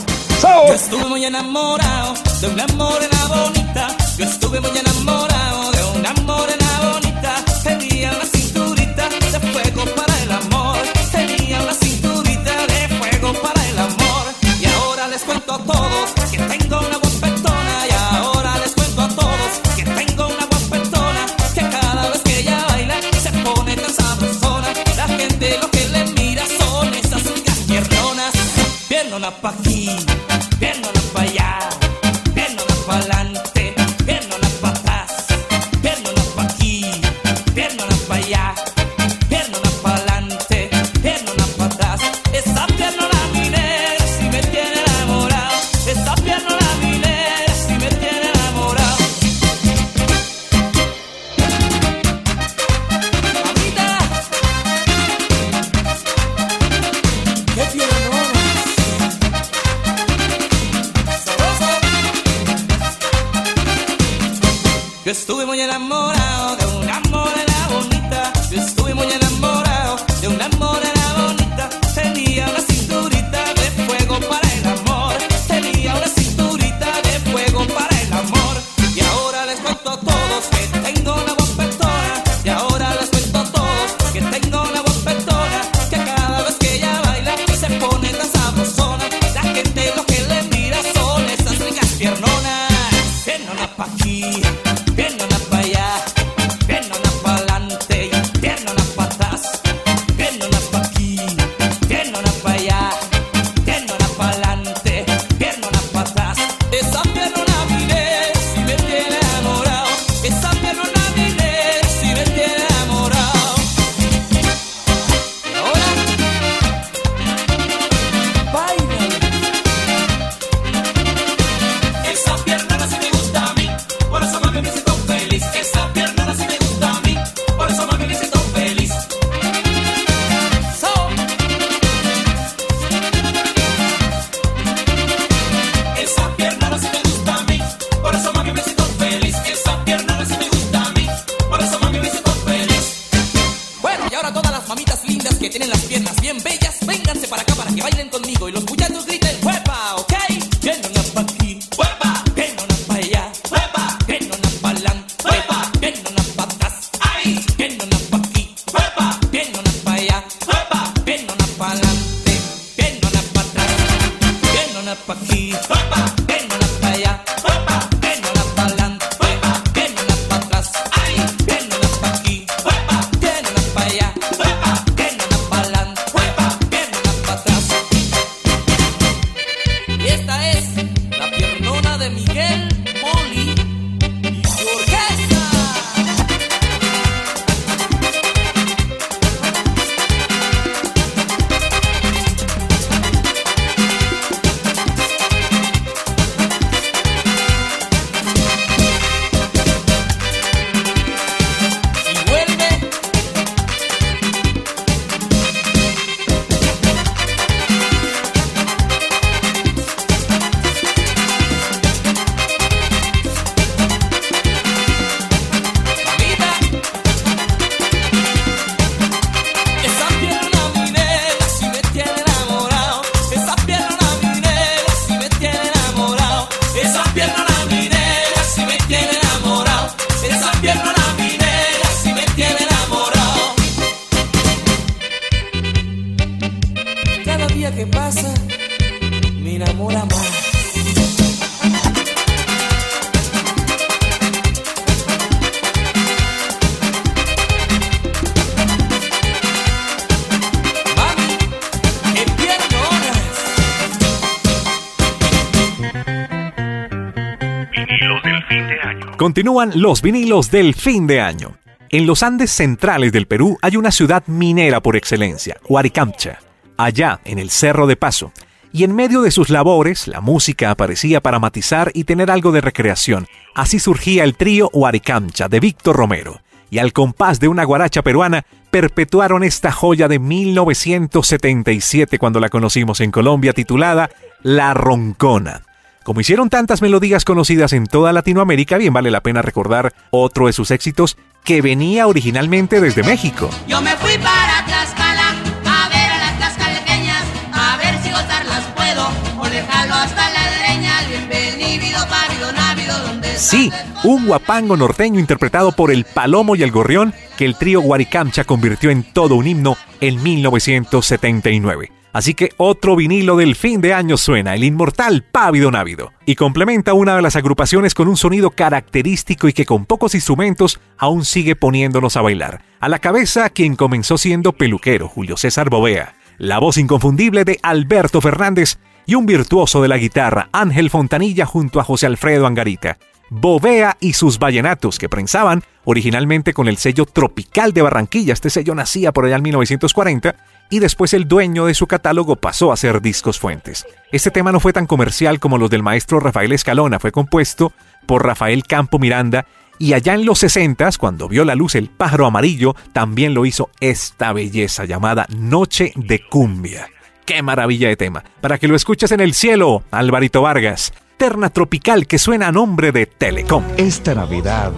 continúan los vinilos del fin de año. En los Andes centrales del Perú hay una ciudad minera por excelencia, Huaricamcha, allá en el Cerro de Paso. Y en medio de sus labores, la música aparecía para matizar y tener algo de recreación. Así surgía el trío Huaricamcha de Víctor Romero. Y al compás de una guaracha peruana, perpetuaron esta joya de 1977 cuando la conocimos en Colombia titulada La Roncona como hicieron tantas melodías conocidas en toda Latinoamérica, bien vale la pena recordar otro de sus éxitos que venía originalmente desde México. Yo me fui para Tlaxcala a ver a las tlaxcalteñas, a ver si gozarlas puedo o dejarlo hasta la dreña. Bienvenido, pávido, návido, donde Sí, un guapango norteño interpretado por el Palomo y el Gorrión que el trío Guaricamcha convirtió en todo un himno en 1979. Así que otro vinilo del fin de año suena, el inmortal Pávido Návido, y complementa una de las agrupaciones con un sonido característico y que con pocos instrumentos aún sigue poniéndonos a bailar. A la cabeza quien comenzó siendo peluquero, Julio César Bovea, la voz inconfundible de Alberto Fernández y un virtuoso de la guitarra, Ángel Fontanilla junto a José Alfredo Angarita. Bovea y sus vallenatos que prensaban originalmente con el sello Tropical de Barranquilla. Este sello nacía por allá en 1940 y después el dueño de su catálogo pasó a ser Discos Fuentes. Este tema no fue tan comercial como los del maestro Rafael Escalona, fue compuesto por Rafael Campo Miranda y allá en los 60 cuando vio la luz el pájaro amarillo, también lo hizo esta belleza llamada Noche de Cumbia. ¡Qué maravilla de tema! Para que lo escuches en el cielo, Alvarito Vargas. Terna tropical que suena a nombre de Telecom. Esta Navidad,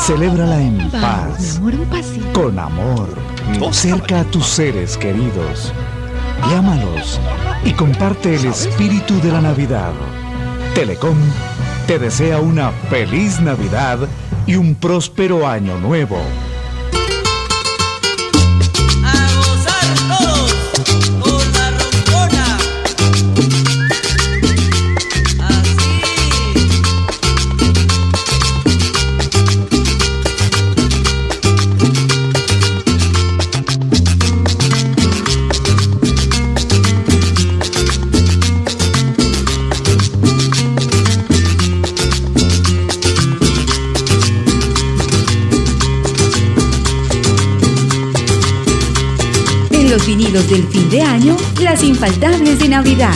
celébrala en paz, con amor, cerca a tus seres queridos. Llámalos y comparte el espíritu de la Navidad. Telecom te desea una feliz Navidad y un próspero año nuevo. Los vinilos del fin de año, las infaltables de Navidad.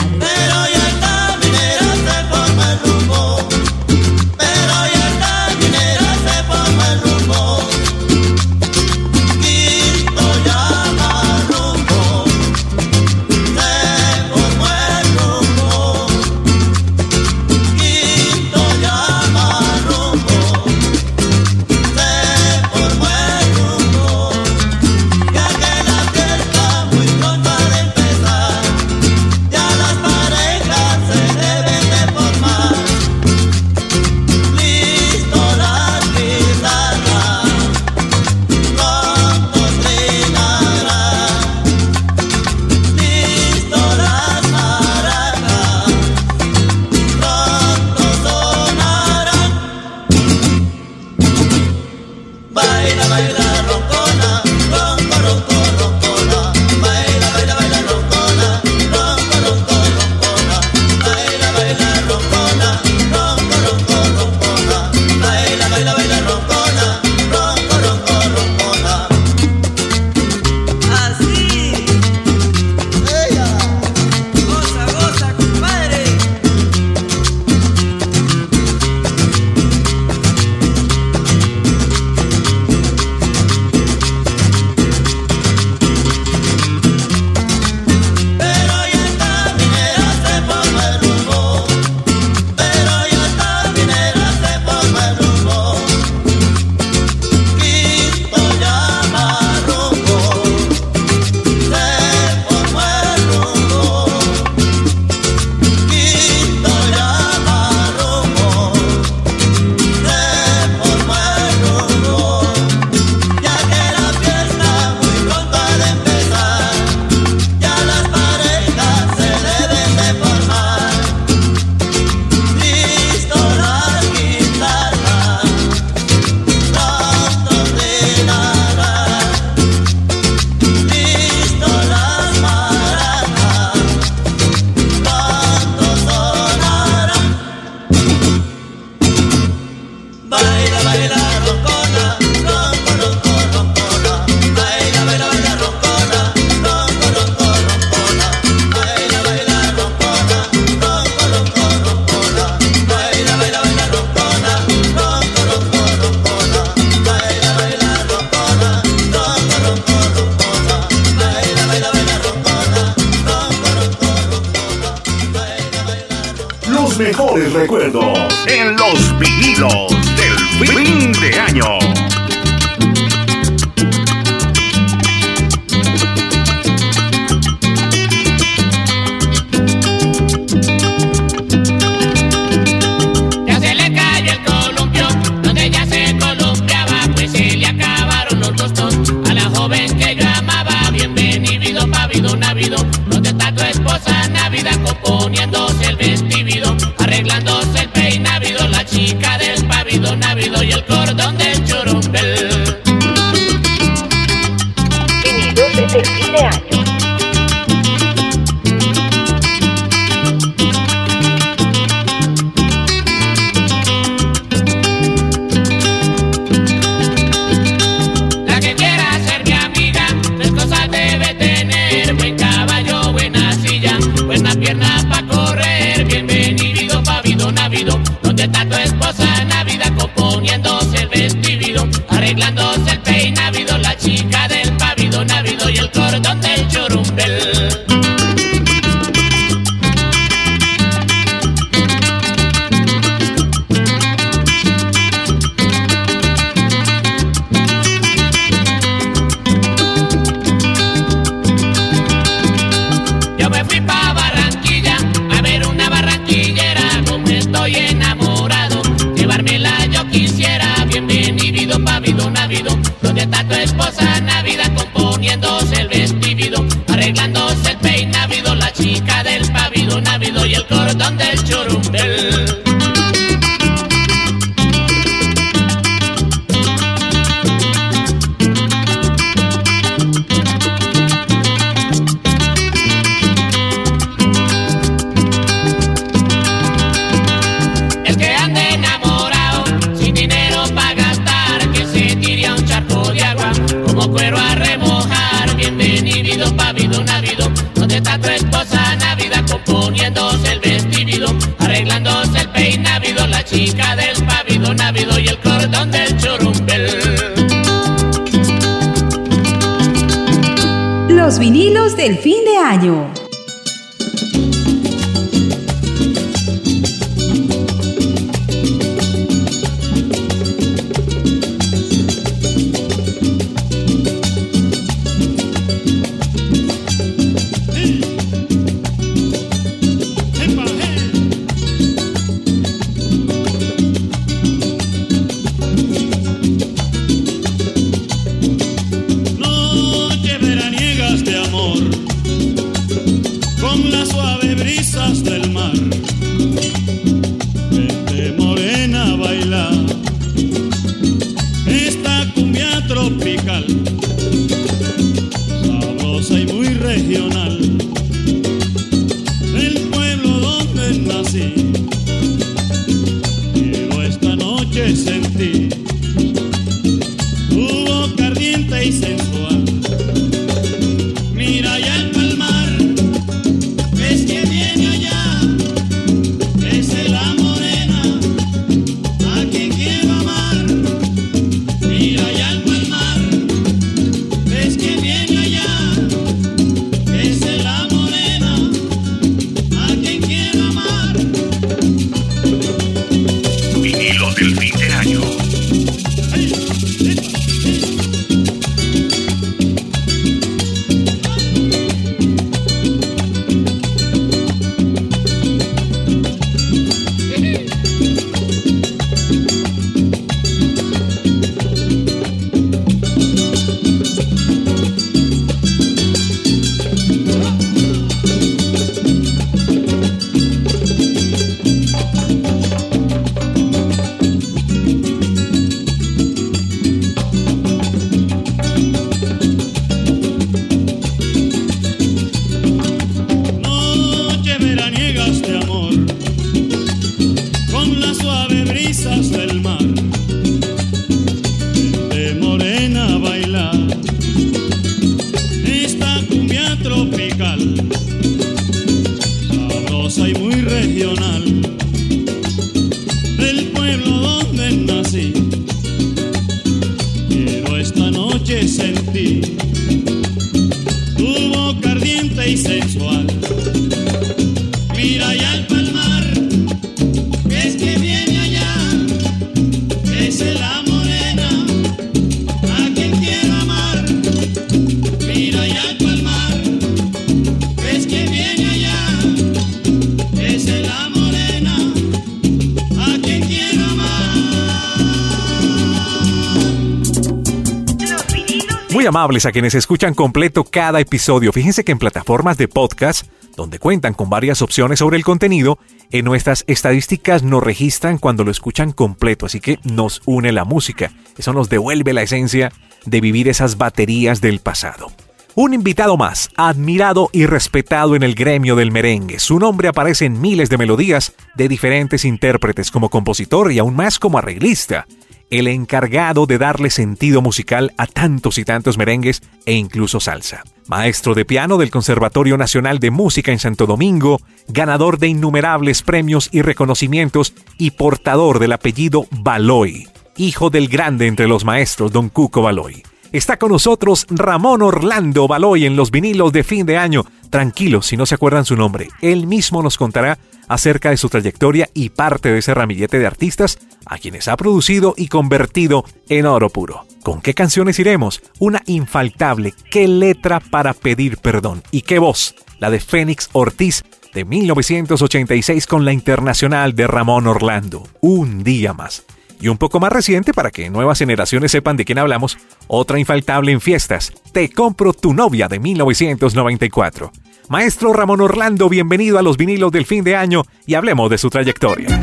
Amables a quienes escuchan completo cada episodio. Fíjense que en plataformas de podcast, donde cuentan con varias opciones sobre el contenido, en nuestras estadísticas nos registran cuando lo escuchan completo, así que nos une la música. Eso nos devuelve la esencia de vivir esas baterías del pasado. Un invitado más, admirado y respetado en el gremio del merengue. Su nombre aparece en miles de melodías de diferentes intérpretes como compositor y aún más como arreglista. El encargado de darle sentido musical a tantos y tantos merengues e incluso salsa. Maestro de piano del Conservatorio Nacional de Música en Santo Domingo, ganador de innumerables premios y reconocimientos y portador del apellido Baloy, hijo del grande entre los maestros, don Cuco Baloy. Está con nosotros Ramón Orlando Baloy en los vinilos de fin de año. Tranquilos si no se acuerdan su nombre. Él mismo nos contará acerca de su trayectoria y parte de ese ramillete de artistas a quienes ha producido y convertido en oro puro. ¿Con qué canciones iremos? Una infaltable, qué letra para pedir perdón y qué voz, la de Fénix Ortiz de 1986 con la internacional de Ramón Orlando. Un día más y un poco más reciente para que nuevas generaciones sepan de quién hablamos, otra infaltable en fiestas, Te compro tu novia de 1994. Maestro Ramón Orlando, bienvenido a los vinilos del fin de año y hablemos de su trayectoria.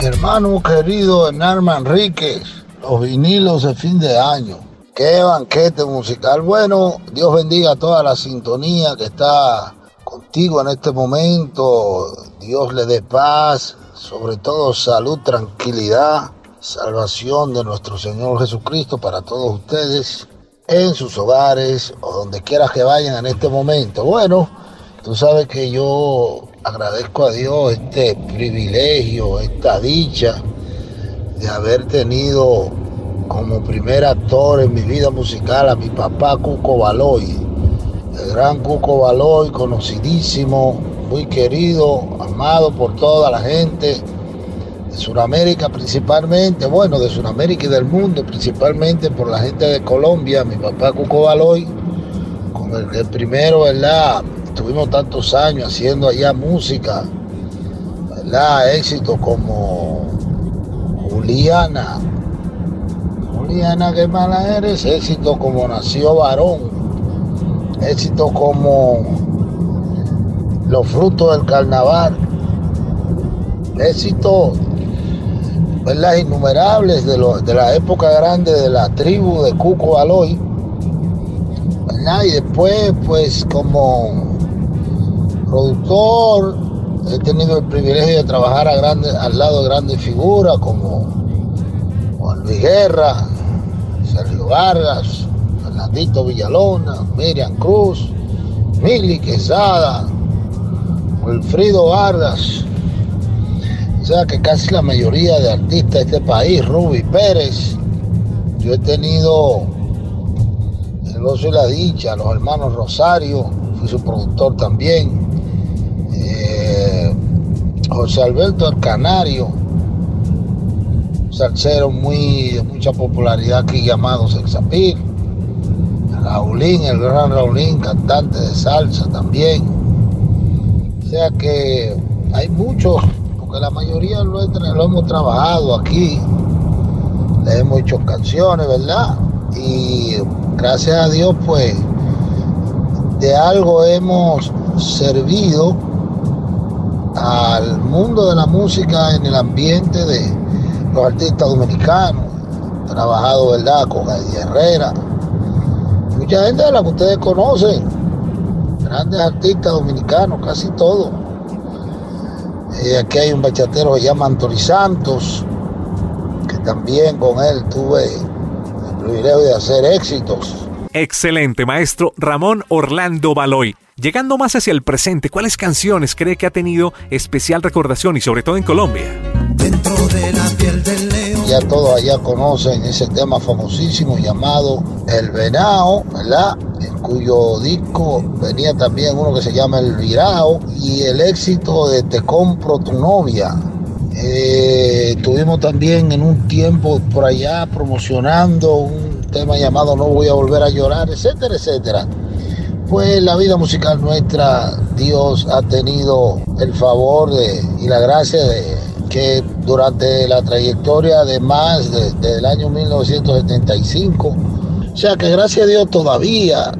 Hermano querido Hernán Manríquez, los vinilos de fin de año. Qué banquete musical. Bueno, Dios bendiga toda la sintonía que está contigo en este momento. Dios le dé paz, sobre todo salud, tranquilidad, salvación de nuestro Señor Jesucristo para todos ustedes en sus hogares o donde quiera que vayan en este momento. Bueno, tú sabes que yo agradezco a Dios este privilegio, esta dicha de haber tenido como primer actor en mi vida musical a mi papá Cuco Baloy, el gran Cuco Baloy, conocidísimo muy querido, amado por toda la gente de Sudamérica principalmente, bueno, de Sudamérica y del mundo, principalmente por la gente de Colombia, mi papá Cuco Baloy, con el que primero, ¿verdad? Estuvimos tantos años haciendo allá música, ¿verdad? Éxito como Juliana, Juliana, qué mala eres, éxito como Nació Varón, éxito como los frutos del carnaval, éxitos, ¿verdad? Innumerables de, de la época grande de la tribu de Cuco Baloy, ¿verdad? Y después, pues, como productor, he tenido el privilegio de trabajar a grandes- al lado de grandes figuras como Juan Luis Guerra, Sergio Vargas, Fernandito Villalona, Miriam Cruz, Mili Quesada, Wilfrido Vargas. O sea que casi la mayoría de artistas de este país, Ruby Pérez, yo he tenido el gozo y la dicha, los hermanos Rosario, fui su productor también, eh, José Alberto el Canario, salsero muy, de mucha popularidad aquí llamado Sexapil, Raulín, el gran Raulín, cantante de salsa también. O sea que hay muchos, porque la mayoría lo, lo hemos trabajado aquí, le hemos hecho canciones, ¿verdad? Y gracias a Dios, pues, de algo hemos servido al mundo de la música en el ambiente de los artistas dominicanos. Trabajado, ¿verdad?, con Eddie Herrera. Mucha gente de la que ustedes conocen, grandes artistas dominicanos, casi todos. Eh, aquí hay un bachatero que se llama Anthony Santos, que también con él tuve el privilegio de hacer éxitos. Excelente, maestro Ramón Orlando Baloy. Llegando más hacia el presente, ¿cuáles canciones cree que ha tenido especial recordación y sobre todo en Colombia? Ya todos allá conocen ese tema famosísimo llamado El Venao, ¿verdad? En cuyo disco venía también uno que se llama El Virao y el éxito de Te compro tu novia. Eh, tuvimos también en un tiempo por allá promocionando un tema llamado No voy a volver a llorar, etcétera, etcétera. Pues la vida musical nuestra, Dios ha tenido el favor de, y la gracia de que durante la trayectoria de más desde el año 1975, o sea que gracias a Dios todavía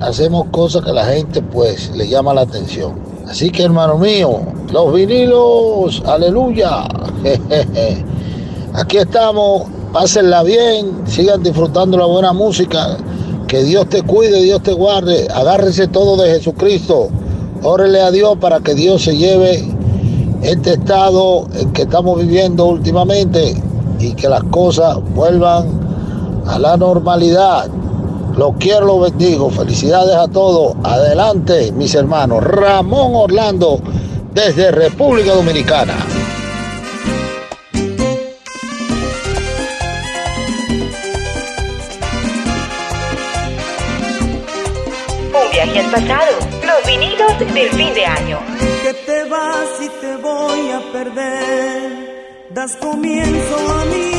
hacemos cosas que a la gente pues le llama la atención. Así que hermano mío, los vinilos, aleluya. Aquí estamos, pásenla bien, sigan disfrutando la buena música, que Dios te cuide, Dios te guarde, agárrese todo de Jesucristo, órele a Dios para que Dios se lleve este estado en que estamos viviendo últimamente y que las cosas vuelvan a la normalidad. Los quiero, los bendigo. Felicidades a todos. Adelante, mis hermanos. Ramón Orlando, desde República Dominicana. Un viaje al pasado, los vinilos del fin de año. Que te vas y te ven, das comienzo a mí.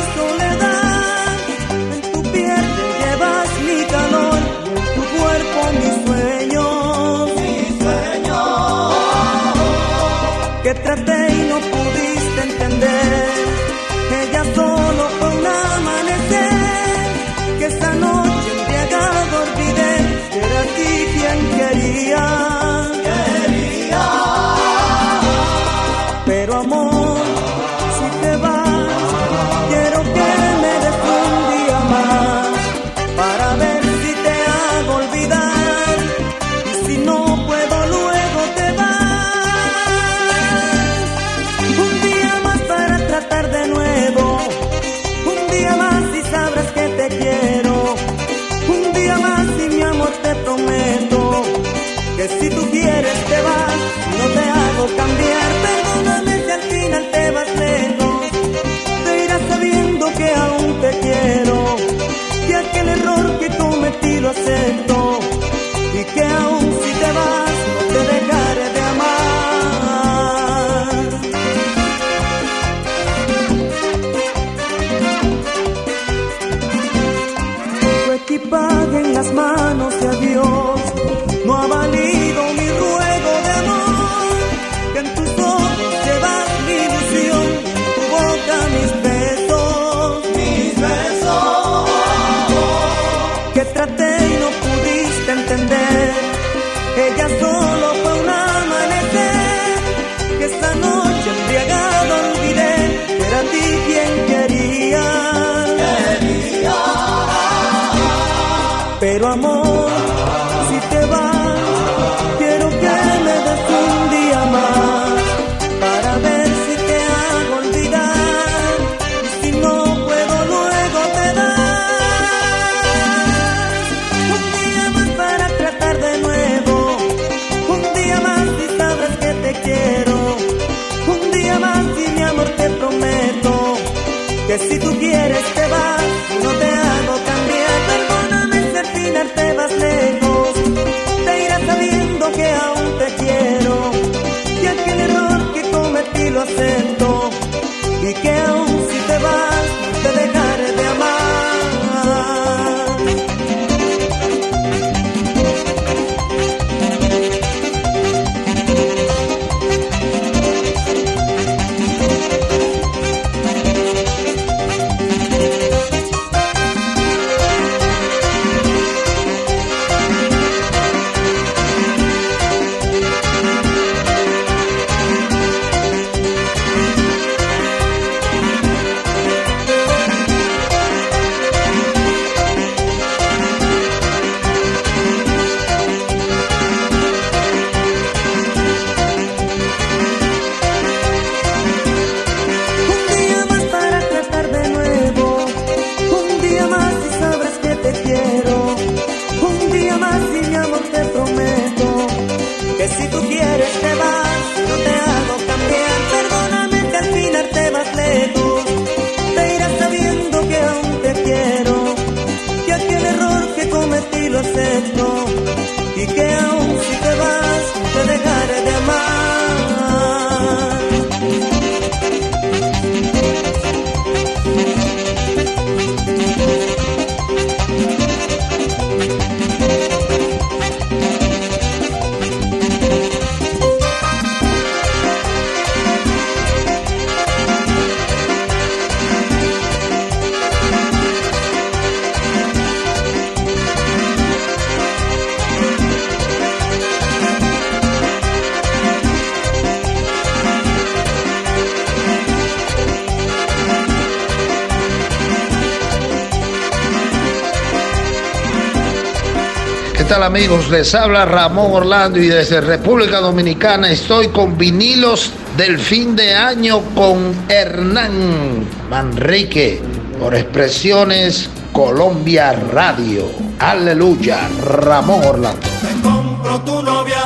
Amigos? Les habla Ramón Orlando y desde República Dominicana estoy con vinilos del fin de año con Hernán Manrique por Expresiones Colombia Radio. Aleluya, Ramón Orlando. compro tu novia.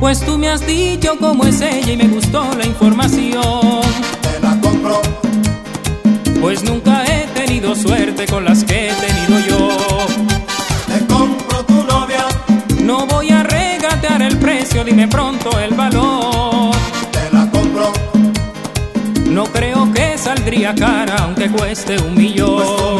Pues tú me has dicho cómo es ella y me gustó la información. Te la compro. Pues nunca he tenido suerte con las que precio, dime pronto el valor. Te la compro. No creo que saldría cara aunque cueste un millón.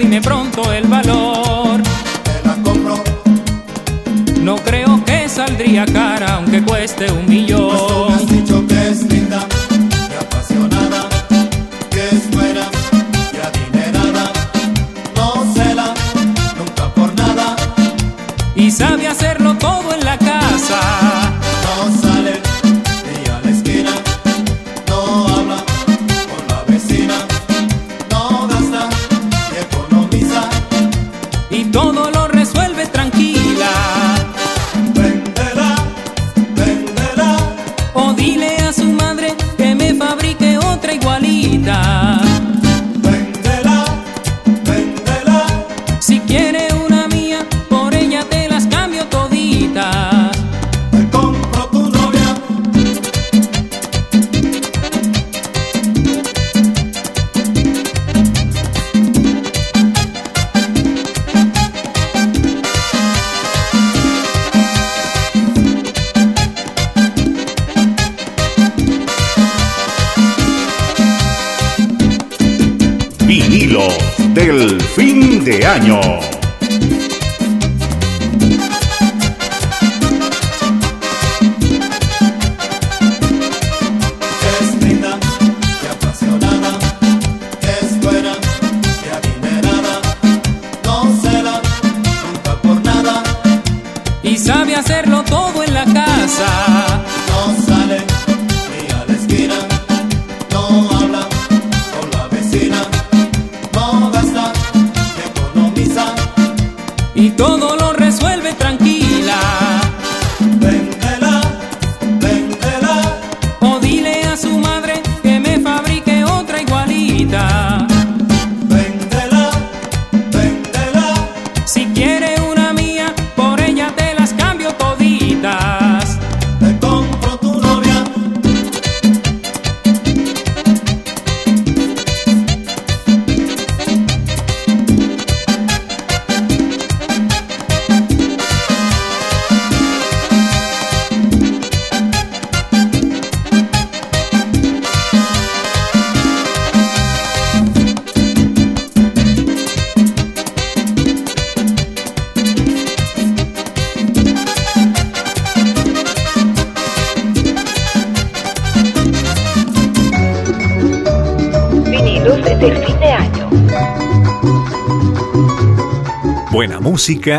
Dime pronto el valor. Te la compro. No creo que saldría cara aunque cueste un millón. Pues tú me has dicho que es linda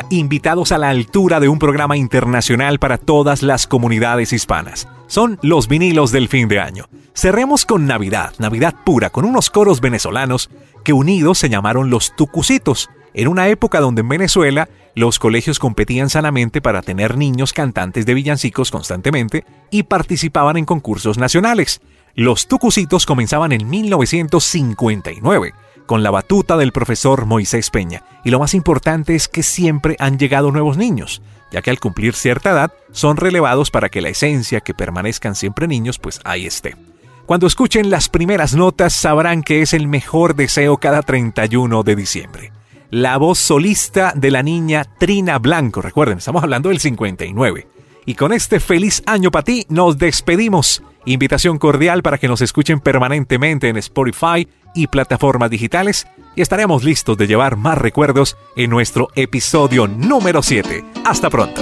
invitados a la altura de un programa internacional para todas las comunidades hispanas. Son los vinilos del fin de año. Cerremos con Navidad, Navidad pura, con unos coros venezolanos que unidos se llamaron los Tucucitos, en una época donde en Venezuela los colegios competían sanamente para tener niños cantantes de villancicos constantemente y participaban en concursos nacionales. Los Tucucitos comenzaban en 1959 con la batuta del profesor Moisés Peña y lo más importante es que siempre han llegado nuevos niños. ya que al cumplir cierta edad son relevados para que la esencia, que permanezcan siempre niños, pues ahí esté. Cuando escuchen las primeras notas sabrán que es el mejor deseo cada 31 de diciembre. La voz solista de la niña Trina Blanco, recuerden, estamos hablando del 59. Y con este feliz año para ti nos despedimos. Invitación cordial para que nos escuchen permanentemente en Spotify y plataformas digitales y estaremos listos de llevar más recuerdos en nuestro episodio número 7. Hasta pronto.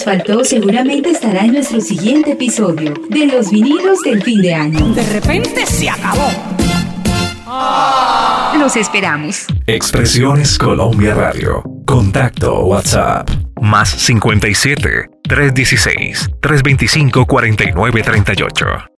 Nos faltó, seguramente estará en nuestro siguiente episodio de Los vinilos del fin de año. De repente se acabó. Los esperamos. Expresiones Colombia Radio. Contacto WhatsApp. Más 57 316 325 4938.